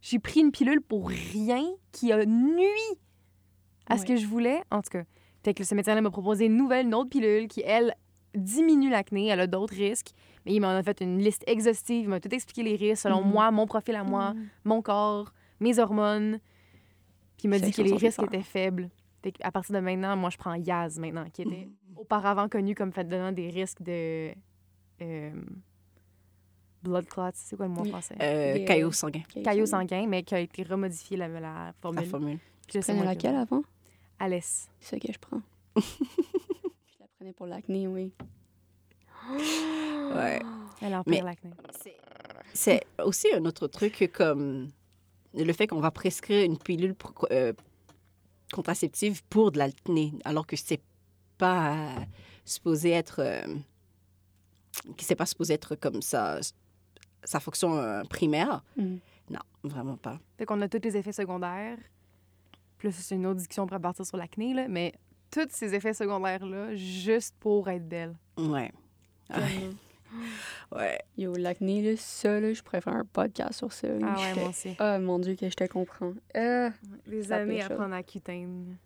j'ai pris une pilule pour rien qui a nui à ce que je voulais. En tout cas, fait que ce médecin-là m'a proposé une nouvelle, une autre pilule qui, elle, diminue l'acné. Elle a d'autres risques. Mais il m'en a fait une liste exhaustive. Il m'a tout expliqué les risques selon Mhm. moi, mon profil à moi, mon corps, mes hormones. Puis il m'a dit que les risques étaient faibles. Fait à partir de maintenant, moi, je prends Yaz maintenant, qui était auparavant connu comme fait donnant des risques de euh, blood clots. C'est quoi le mot en français? Euh, Des, caillot euh, sanguin, Caillot sanguin, mais qui a été remodifié la, la la formule. formule. Moi qui laquelle avant? Alès. C'est ça que je prends. [laughs] je la prenais pour l'acné, oui. [gasps] Ouais. Elle empire l'acné. C'est aussi un autre truc comme le fait qu'on va prescrire une pilule euh, contraceptive pour de l'acné, alors que c'est pas euh, supposé être, euh, que c'est pas supposé être comme ça, sa fonction euh, primaire? Mm. Non, vraiment pas. Fait qu'on a tous les effets secondaires. Plus c'est une autre discussion pour partir sur l'acné, là. Mais tous ces effets secondaires-là, juste pour être belle. Ouais. Ouais. Yo, l'acné, là, ça, là, je pourrais faire un podcast sur ça. là. Ah ouais, moi aussi. Ah, mon Dieu, que je te comprends. Euh, Les années à chaud. prendre à cutane.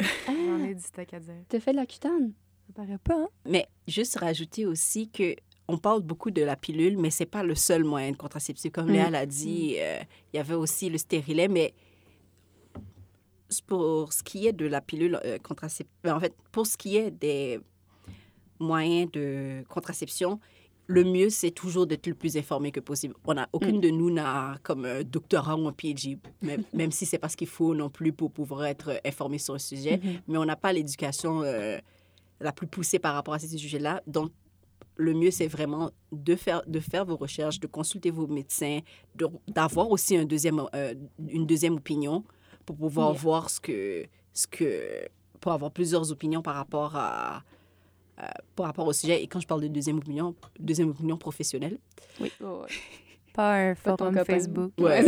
[laughs] J'en ai du stock à dire. T'as fait de la cutane? Ça paraît pas, hein? Mais juste rajouter aussi que on parle beaucoup de la pilule, mais c'est pas le seul moyen de contraception. Comme Mm. Léa l'a dit, euh, il y avait aussi le stérilet, mais pour ce qui est de la pilule euh, contraceptive, en fait, pour ce qui est des moyens de contraception, le mieux, c'est toujours d'être le plus informé que possible. On a, aucune de nous n'a comme un doctorat ou un PhD, même, [laughs] même si c'est pas ce qu'il faut non plus pour pouvoir être informé sur le sujet Mhm. mais on n'a pas l'éducation euh, la plus poussée par rapport à ces sujets-là. Donc, le mieux, c'est vraiment de faire, de faire vos recherches, de consulter vos médecins, de- d'avoir aussi un deuxième, euh, une deuxième opinion pour pouvoir Yeah. voir ce que, ce que... pour avoir plusieurs opinions par rapport à... euh, par rapport au sujet. Et quand je parle de deuxième opinion, deuxième opinion professionnelle. Oui. Oh, ouais. Pas un forum. Facebook. Ouais.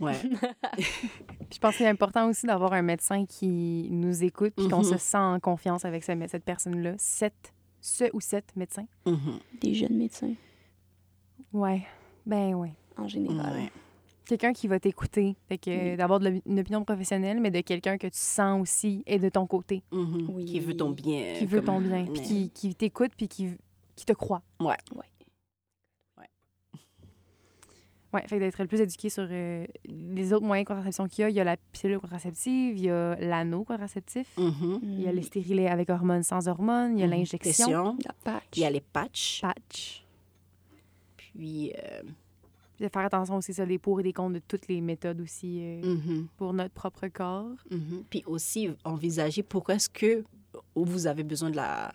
ouais. [laughs] [laughs] Je pense que c'est important aussi d'avoir un médecin qui nous écoute puis qu'on Mhm. se sent en confiance avec ce- cette personne-là. Cette, ce ou cette médecin. Mhm. Des jeunes médecins, Ouais. Ben ouais. en général. Ouais. Quelqu'un qui va t'écouter. Fait que Oui. d'avoir une opinion professionnelle, mais de quelqu'un que tu sens aussi est de ton côté, Mhm. Oui. Qui veut ton bien. qui veut comme- ton bien, puis qui, qui t'écoute puis qui, qui te croit. Ouais. Ouais. Fait d'être le plus éduqué sur euh, les autres moyens de contraception qu'il y a. Il y a la pilule contraceptive, il y a l'anneau contraceptif, Mhm. il y a les stérilets avec hormones, sans hormones, il y a Mhm. l'injection. Il y a les patchs. patch. Puis... euh, de faire attention aussi, ça, des pour et des contre de toutes les méthodes aussi euh, mhm. pour notre propre corps. Puis aussi envisager pourquoi est-ce que vous avez besoin de la,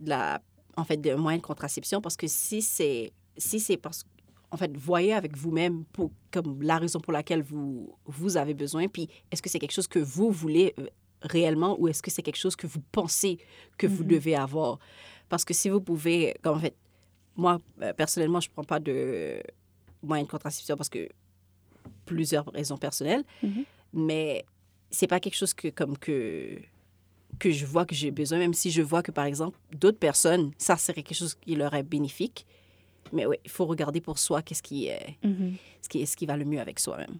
de la en fait, de moyens de contraception parce que si c'est si c'est parce en fait, voyez avec vous-même comme la raison pour laquelle vous vous avez besoin. Puis est-ce que c'est quelque chose que vous voulez euh, réellement ou est-ce que c'est quelque chose que vous pensez que vous Mhm. devez avoir? Parce que si vous pouvez, comme en fait, moi euh, personnellement, je prends pas de moyens de contraception parce que plusieurs raisons personnelles, Mhm. mais c'est pas quelque chose que comme que que je vois que j'ai besoin, même si je vois que par exemple d'autres personnes, ça serait quelque chose qui leur est bénéfique. Mais oui, il faut regarder pour soi qu'est-ce qui est Mhm. ce qui est ce qui va le mieux avec soi-même.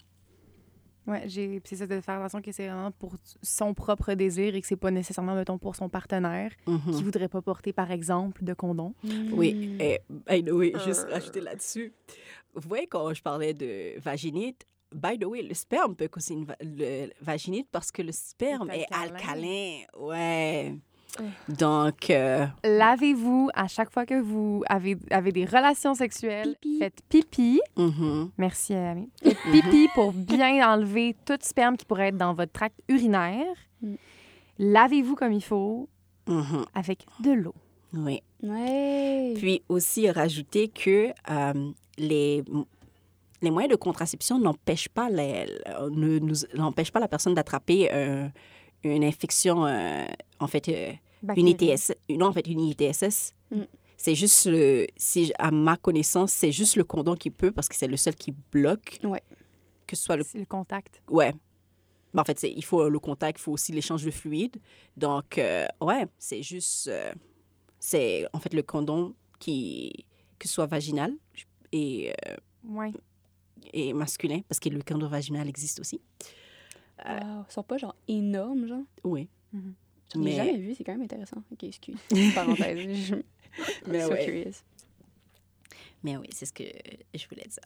Ouais, j'ai puis c'est ça de faire attention que c'est vraiment pour son propre désir et que c'est pas nécessairement mettons pour son partenaire Mhm. qui voudrait pas porter par exemple de condom. Oui, Mm. et by the way, juste Euh. rajouter là-dessus. Vous voyez, quand je parlais de vaginite, by the way, le sperme peut causer une va- le- vaginite parce que le sperme est alcalin. alcalin. Ouais. Donc, euh, Lavez-vous à chaque fois que vous avez, avez des relations sexuelles. Pipi. Faites pipi. mhm, Merci, Ami. Faites pipi pour bien [laughs] enlever tout sperme qui pourrait être dans votre tract urinaire. Mm. Lavez-vous comme il faut mhm, avec de l'eau. oui. Ouais. Puis aussi rajouter que euh, les, les moyens de contraception n'empêchent pas, les, ne nous, n'empêchent pas la personne d'attraper euh, une infection, euh, en fait, euh, une. ITS, non, en fait, une ITSS. Mm. C'est juste, le, si, à ma connaissance, c'est juste le condom qui peut parce que c'est le seul qui bloque. Ouais. Que ce soit le... Contact. Ouais. Mais en fait, il faut le contact, il faut aussi l'échange de fluide. Donc, euh, ouais, c'est juste... euh, c'est en fait le condom qui... que ce soit vaginal et, euh, Ouais. et masculin, parce que le condom vaginal existe aussi. Euh, Wow. Ils sont pas genre énormes, genre? Oui. J'en ai Mais- jamais vu, c'est quand même intéressant. Ok, excuse. [laughs] Parenthèse. Je... [laughs] Mais so ouais. curious. Mais oui, c'est ce que je voulais dire.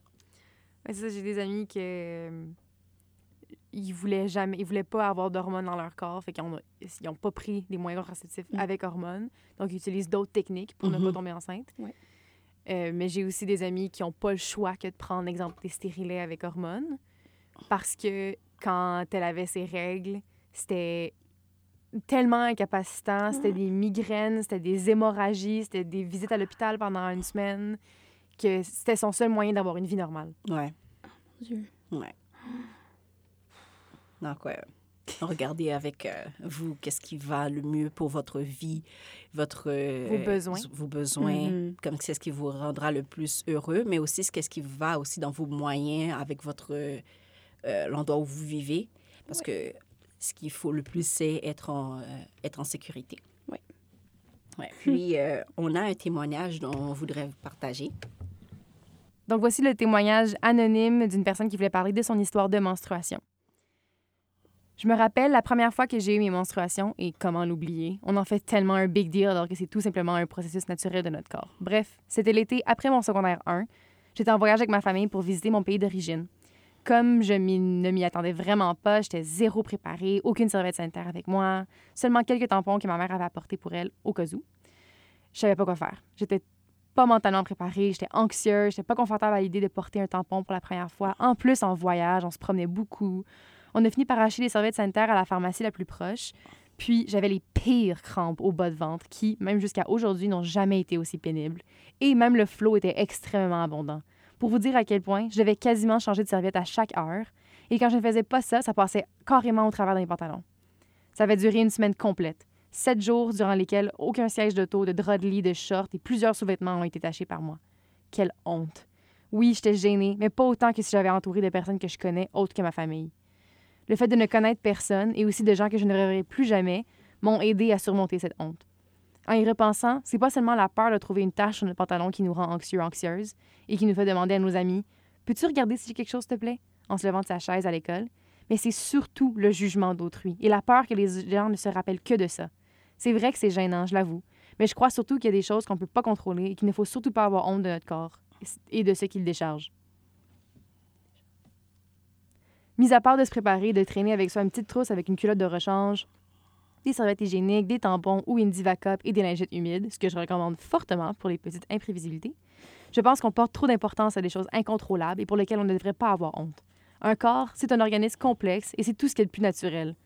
Ouais, c'est ça, j'ai des amis que euh, ils voulaient jamais, ils voulaient pas avoir d'hormones dans leur corps, fait qu'ils ont, ils ont pas pris des moyens contraceptifs Mm. avec hormones, donc ils utilisent d'autres techniques pour ne pas tomber enceinte. Ouais. Euh, mais j'ai aussi des amis qui ont pas le choix que de prendre, exemple, des stérilets avec hormones, parce que quand elle avait ses règles, c'était tellement incapacitant, c'était des migraines, c'était des hémorragies, c'était des visites à l'hôpital pendant une semaine, que c'était son seul moyen d'avoir une vie normale. Ouais. Mon Dieu. Donc, ouais. Regardez avec euh, vous qu'est-ce qui va le mieux pour votre vie, votre... euh, Vos besoins. Vos besoins. Mhm. Comme c'est ce qui vous rendra le plus heureux, mais aussi ce qu'est-ce qui va aussi dans vos moyens avec votre... euh, l'endroit où vous vivez. Parce que ce qu'il faut le plus, c'est être en, euh, être en sécurité. Ouais. [laughs] Puis, euh, on a un témoignage dont on voudrait vous partager. Donc voici le témoignage anonyme d'une personne qui voulait parler de son histoire de menstruation. Je me rappelle la première fois que j'ai eu mes menstruations et comment l'oublier? On en fait tellement un big deal alors que c'est tout simplement un processus naturel de notre corps. Bref, c'était l'été après mon secondaire 1. J'étais en voyage avec ma famille pour visiter mon pays d'origine. Comme je ne m'y attendais vraiment pas, j'étais zéro préparée, aucune serviette sanitaire avec moi, seulement quelques tampons que ma mère avait apportés pour elle au cas où. Je savais pas quoi faire. J'étais pas mentalement préparée, j'étais anxieuse, j'étais pas confortable à l'idée de porter un tampon pour la première fois. En plus, en voyage, on se promenait beaucoup. On a fini par acheter des serviettes sanitaires à la pharmacie la plus proche. Puis, j'avais les pires crampes au bas de ventre qui, même jusqu'à aujourd'hui, n'ont jamais été aussi pénibles. Et même le flot était extrêmement abondant. Pour vous dire à quel point, je devais quasiment changer de serviette à chaque heure. Et quand je ne faisais pas ça, ça passait carrément au travers de mes pantalons. Ça avait duré une semaine complète. Sept jours durant lesquels aucun siège d'auto, de drap de lit, de short et plusieurs sous-vêtements ont été tachés par moi. Quelle honte. Oui, j'étais gênée, mais pas autant que si j'avais entouré de personnes que je connais autres que ma famille. Le fait de ne connaître personne et aussi de gens que je ne reverrai plus jamais m'ont aidé à surmonter cette honte. En y repensant, c'est pas seulement la peur de trouver une tache sur notre pantalon qui nous rend anxieux, anxieuse et qui nous fait demander à nos amis Peux-tu regarder si j'ai quelque chose, s'il te plaît? En se levant de sa chaise à l'école Mais c'est surtout le jugement d'autrui et la peur que les gens ne se rappellent que de ça. C'est vrai que c'est gênant, je l'avoue, mais je crois surtout qu'il y a des choses qu'on ne peut pas contrôler et qu'il ne faut surtout pas avoir honte de notre corps et de ce qu'il décharge. Mis à part de se préparer, de traîner avec soi une petite trousse avec une culotte de rechange, des serviettes hygiéniques, des tampons ou une diva cup et des lingettes humides, ce que je recommande fortement pour les petites imprévisibilités, je pense qu'on porte trop d'importance à des choses incontrôlables et pour lesquelles on ne devrait pas avoir honte. Un corps, c'est un organisme complexe et c'est tout ce qui est le plus naturel.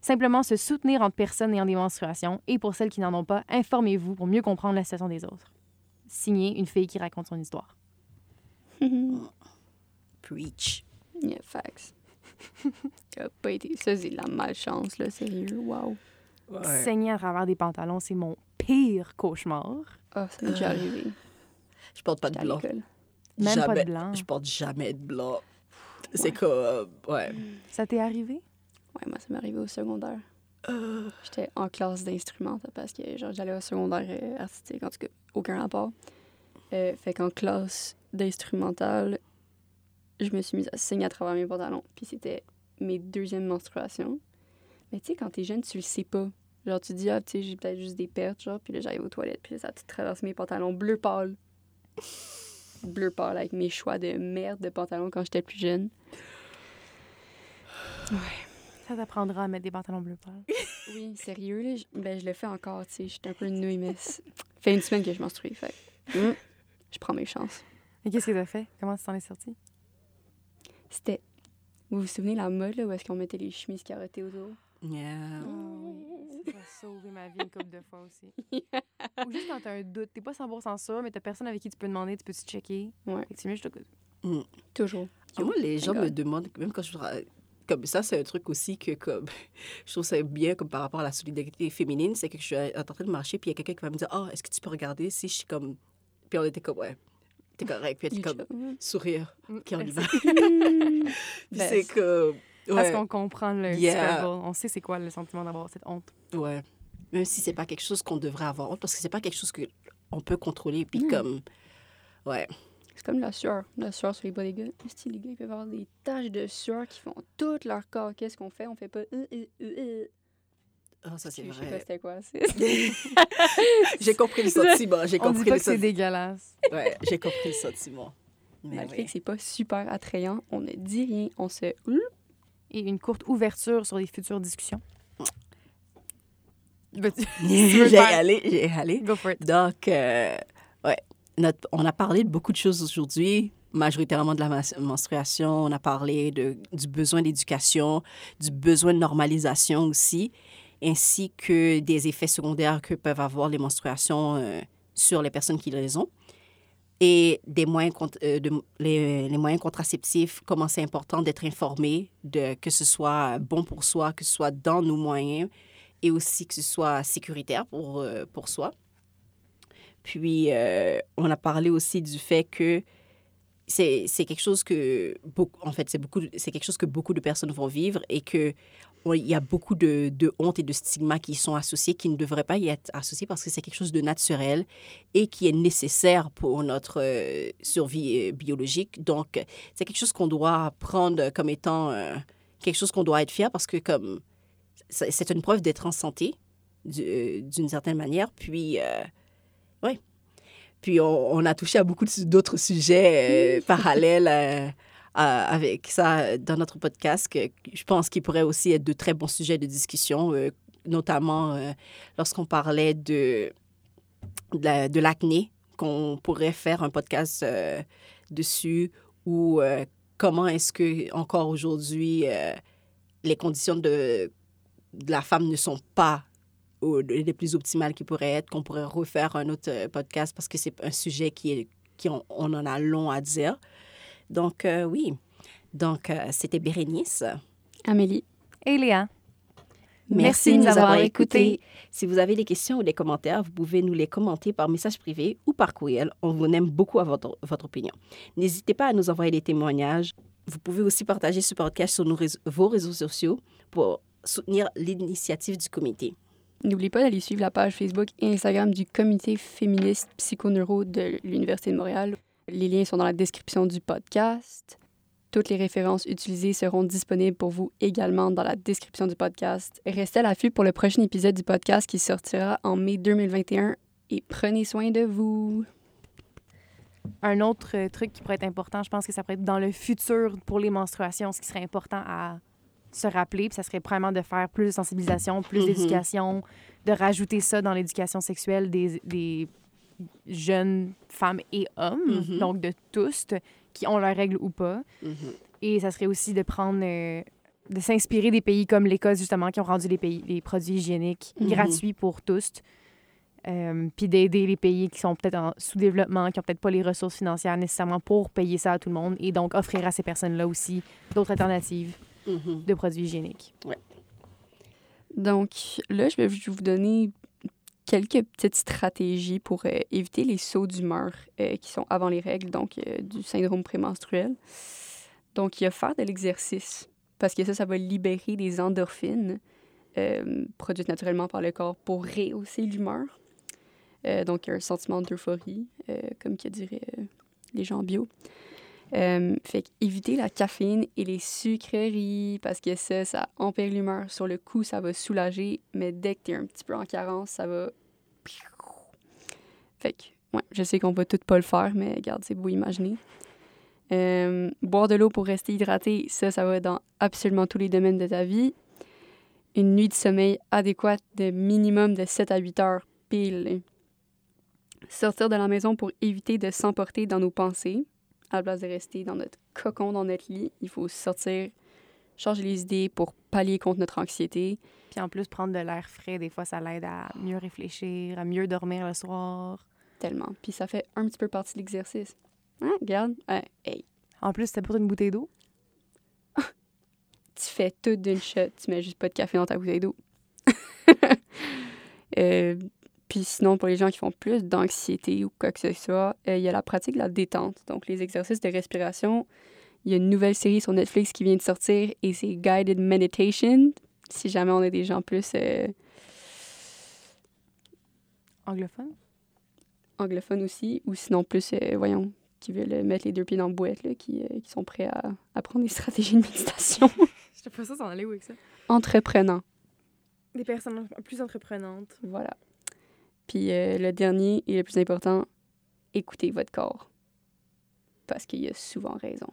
Simplement se soutenir entre personnes ayant des menstruations et pour celles qui n'en ont pas, informez-vous pour mieux comprendre la situation des autres. Signé une fille qui raconte son histoire. [laughs] Preach. yeah, facts. [laughs] Ça a pas été... Ça, c'est de la malchance, là, sérieux. Wow. Saigner à travers des pantalons, c'est mon pire cauchemar. Ah, ça m'est déjà arrivé. Je porte pas de blanc. Même pas Jamais. de blanc. Je porte jamais de blanc. C'est Ouais. comme... Ouais. Ça t'est arrivé? Ouais, moi, ça m'est arrivé au secondaire. Euh, J'étais en classe d'instrument parce que genre j'allais au secondaire euh, artistique, en tout cas, aucun rapport. Euh, fait qu'en classe d'instrumental, je me suis mise à saigner à travers mes pantalons. Puis c'était mes deuxièmes menstruations. Mais tu sais, quand t'es jeune, tu le sais pas. Genre, tu dis, ah, tu sais, j'ai peut-être juste des pertes, genre, puis là, j'arrive aux toilettes, puis là, ça traverse mes pantalons bleu pâle. bleu pâle, avec mes choix de merde de pantalons quand j'étais plus jeune. Ça t'apprendra à mettre des pantalons bleus pâles. [laughs] Oui, sérieux, là, je, ben, je le fais encore, tu sais, j'étais un peu une nouille, mais fait une semaine que je menstrue, fait hum, je prends mes chances. Et qu'est-ce que t'as fait? Comment tu t'en es sorti? C'était, vous vous souvenez la mode, là, où est-ce qu'on mettait les chemises carottées autour? Yeah. Ça a sauvé ma vie une couple de fois aussi. [laughs] Ou juste quand t'as un doute, t'es pas 100% sûr, mais t'as personne avec qui tu peux demander, tu peux-tu checker? Ouais. Mieux, je te Toujours. Ah, moi, les gens God. me demandent, même quand je comme ça, c'est un truc aussi que comme [laughs] je trouve ça bien comme par rapport à la solidarité féminine, c'est que je suis en train de marcher puis il y a quelqu'un qui va me dire "Oh, est-ce que tu peux regarder si je suis comme puis on était comme ouais, t'es correct, puis elle Il était comme sourire, qui on y va. Puis c'est que Parce ouais, qu'on comprend le Yeah. struggle. On sait c'est quoi le sentiment d'avoir cette honte. ouais. Même si c'est pas quelque chose qu'on devrait avoir honte parce que c'est pas quelque chose que on peut contrôler puis Non. comme ouais, C'est comme la sueur. La sueur sur les bas des gars. Si les gars, ils peuvent avoir des taches de sueur qui font tout leur corps? Qu'est-ce qu'on fait? On fait pas. Ah, ça, c'est Je sais pas vrai. c'était quoi. [laughs] j'ai compris le [laughs] sentiment. J'ai On dit compris pas le que c'est dégueulasse. Ouais, j'ai compris le sentiment. Mais Malgré ouais. que c'est pas super attrayant, on ne dit rien. On se. Et une courte ouverture sur les futures discussions. [laughs] [laughs] J'ai allé, j'ai allé. Go for it. Donc, euh, ouais, notre- on a parlé de beaucoup de choses aujourd'hui, majoritairement de la menstruation. On a parlé de, du besoin d'éducation, du besoin de normalisation aussi, ainsi que des effets secondaires que peuvent avoir les menstruations euh, sur les personnes qui les ont. Et des moyens, euh, de, les, les moyens contraceptifs, comment c'est important d'être informé, de, que ce soit bon pour soi, que ce soit dans nos moyens, et aussi que ce soit sécuritaire pour, euh, pour soi. Puis, euh, on a parlé aussi du fait que c'est quelque chose que, beaucoup, en fait, c'est beaucoup- c'est quelque chose que beaucoup de personnes vont vivre et que il y a beaucoup de, de honte et de stigmas qui y sont associés, qui ne devraient pas y être associés parce que c'est quelque chose de naturel et qui est nécessaire pour notre euh, survie euh, biologique. Donc, c'est quelque chose qu'on doit prendre comme étant euh, quelque chose qu'on doit être fier parce que comme c'est une preuve d'être en santé du- d'une certaine manière. Puis, oui. Puis, on, on a touché à beaucoup d'autres sujets parallèles avec ça dans notre podcast que je pense qu'ils pourraient aussi être de très bons sujets de discussion, euh, notamment euh, lorsqu'on parlait de, de la- de l'acné, qu'on pourrait faire un podcast euh, dessus ou euh, comment est-ce que encore aujourd'hui euh, les conditions de, la femme ne sont pas les plus optimales qui pourraient être, qu'on pourrait refaire un autre euh, podcast parce que c'est un sujet qui est qui on en a long à dire. Donc euh, oui, donc euh, c'était Bérénice. Amélie. Et Léa. Merci, de nous avoir écoutés. Si vous avez des questions ou des commentaires, vous pouvez nous les commenter par message privé ou par courriel. On vous aime beaucoup à votre, votre opinion. N'hésitez pas à nous envoyer des témoignages. Vous pouvez aussi partager ce podcast sur nos réseaux- vos réseaux sociaux pour soutenir l'initiative du comité. N'oubliez pas d'aller suivre la page Facebook et Instagram du comité féministe psychoneuro de l'Université de Montréal. Les liens sont dans la description du podcast. Toutes les références utilisées seront disponibles pour vous également dans la description du podcast. Restez à l'affût pour le prochain épisode du podcast qui sortira en mai 2021 et prenez soin de vous. Un autre euh, truc qui pourrait être important, je pense que ça pourrait être dans le futur pour les menstruations, ce qui serait important à se rappeler, puis ça serait probablement de faire plus de sensibilisation, plus Mhm. d'éducation, de rajouter ça dans l'éducation sexuelle des, des jeunes femmes et hommes, Mhm. donc de tous, qui ont leurs règles ou pas. Mhm. Et ça serait aussi de prendre, euh, de s'inspirer des pays comme l'Écosse, justement, qui ont rendu les, pays, les produits hygiéniques Mhm. gratuits pour tous. Euh, puis d'aider les pays qui sont peut-être en sous-développement, qui n'ont peut-être pas les ressources financières nécessairement pour payer ça à tout le monde. Et donc offrir à ces personnes-là aussi d'autres alternatives de produits hygiéniques. Donc là, je vais vous donner quelques petites stratégies pour euh, éviter les sauts d'humeur euh, qui sont avant les règles, donc euh, du syndrome prémenstruel. Donc, il y a faire de l'exercice, parce que ça, ça va libérer des endorphines produites naturellement par le corps pour rehausser l'humeur. Donc, un sentiment d'euphorie, comme que diraient les gens bio. Euh, fait éviter la caféine et les sucreries parce que ça, ça empire l'humeur. Sur le coup, ça va soulager, mais dès que tu es un petit peu en carence, ça va. Fait que, ouais, je sais qu'on va tout pas le faire, mais regarde, c'est beau imaginer. Euh, boire de l'eau pour rester hydraté, ça, ça va dans absolument tous les domaines de ta vie. Une nuit de sommeil adéquate de minimum de 7 à 8 heures pile. Sortir de la maison pour éviter de s'emporter dans nos pensées à la place de rester dans notre cocon, dans notre lit, il faut sortir, changer les idées pour pallier contre notre anxiété. Puis en plus, prendre de l'air frais, des fois, ça l'aide à mieux réfléchir, à mieux dormir le soir. Tellement. Puis ça fait un petit peu partie de l'exercice. Hein, regarde. Hein, hey, En plus, t'as besoin d'une bouteille d'eau? [laughs] tu fais tout d'une shot. Tu mets juste pas de café dans ta bouteille d'eau. [laughs] Euh, puis sinon, pour les gens qui font plus d'anxiété ou quoi que ce soit, euh, il y a la pratique de la détente. Donc, les exercices de respiration. Il y a une nouvelle série sur Netflix qui vient de sortir et c'est Guided Meditation. Si jamais on est des gens plus euh, Anglophone. anglophone aussi, ou sinon plus, euh, voyons, qui veulent mettre les deux pieds dans le boîte, là, qui, qui sont prêts à apprendre des [laughs] stratégies de méditation. [laughs] Je te pas ça, s'en aller où avec ça? Entreprenant. Des personnes plus entreprenantes. Voilà. Puis euh, le dernier et le plus important, écoutez votre corps. Parce qu'il a souvent raison.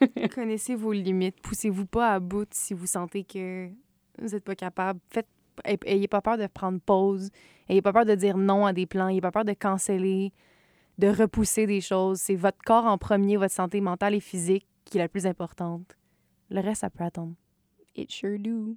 [laughs] Connaissez vos limites. Poussez-vous pas à bout si vous sentez que vous n'êtes pas capable. Faites, ayez pas peur de prendre pause. Ayez pas peur de dire non à des plans. Ayez pas peur de canceller, de repousser des choses. C'est votre corps en premier, votre santé mentale et physique qui est la plus importante. Le reste, ça peut attendre. It sure do.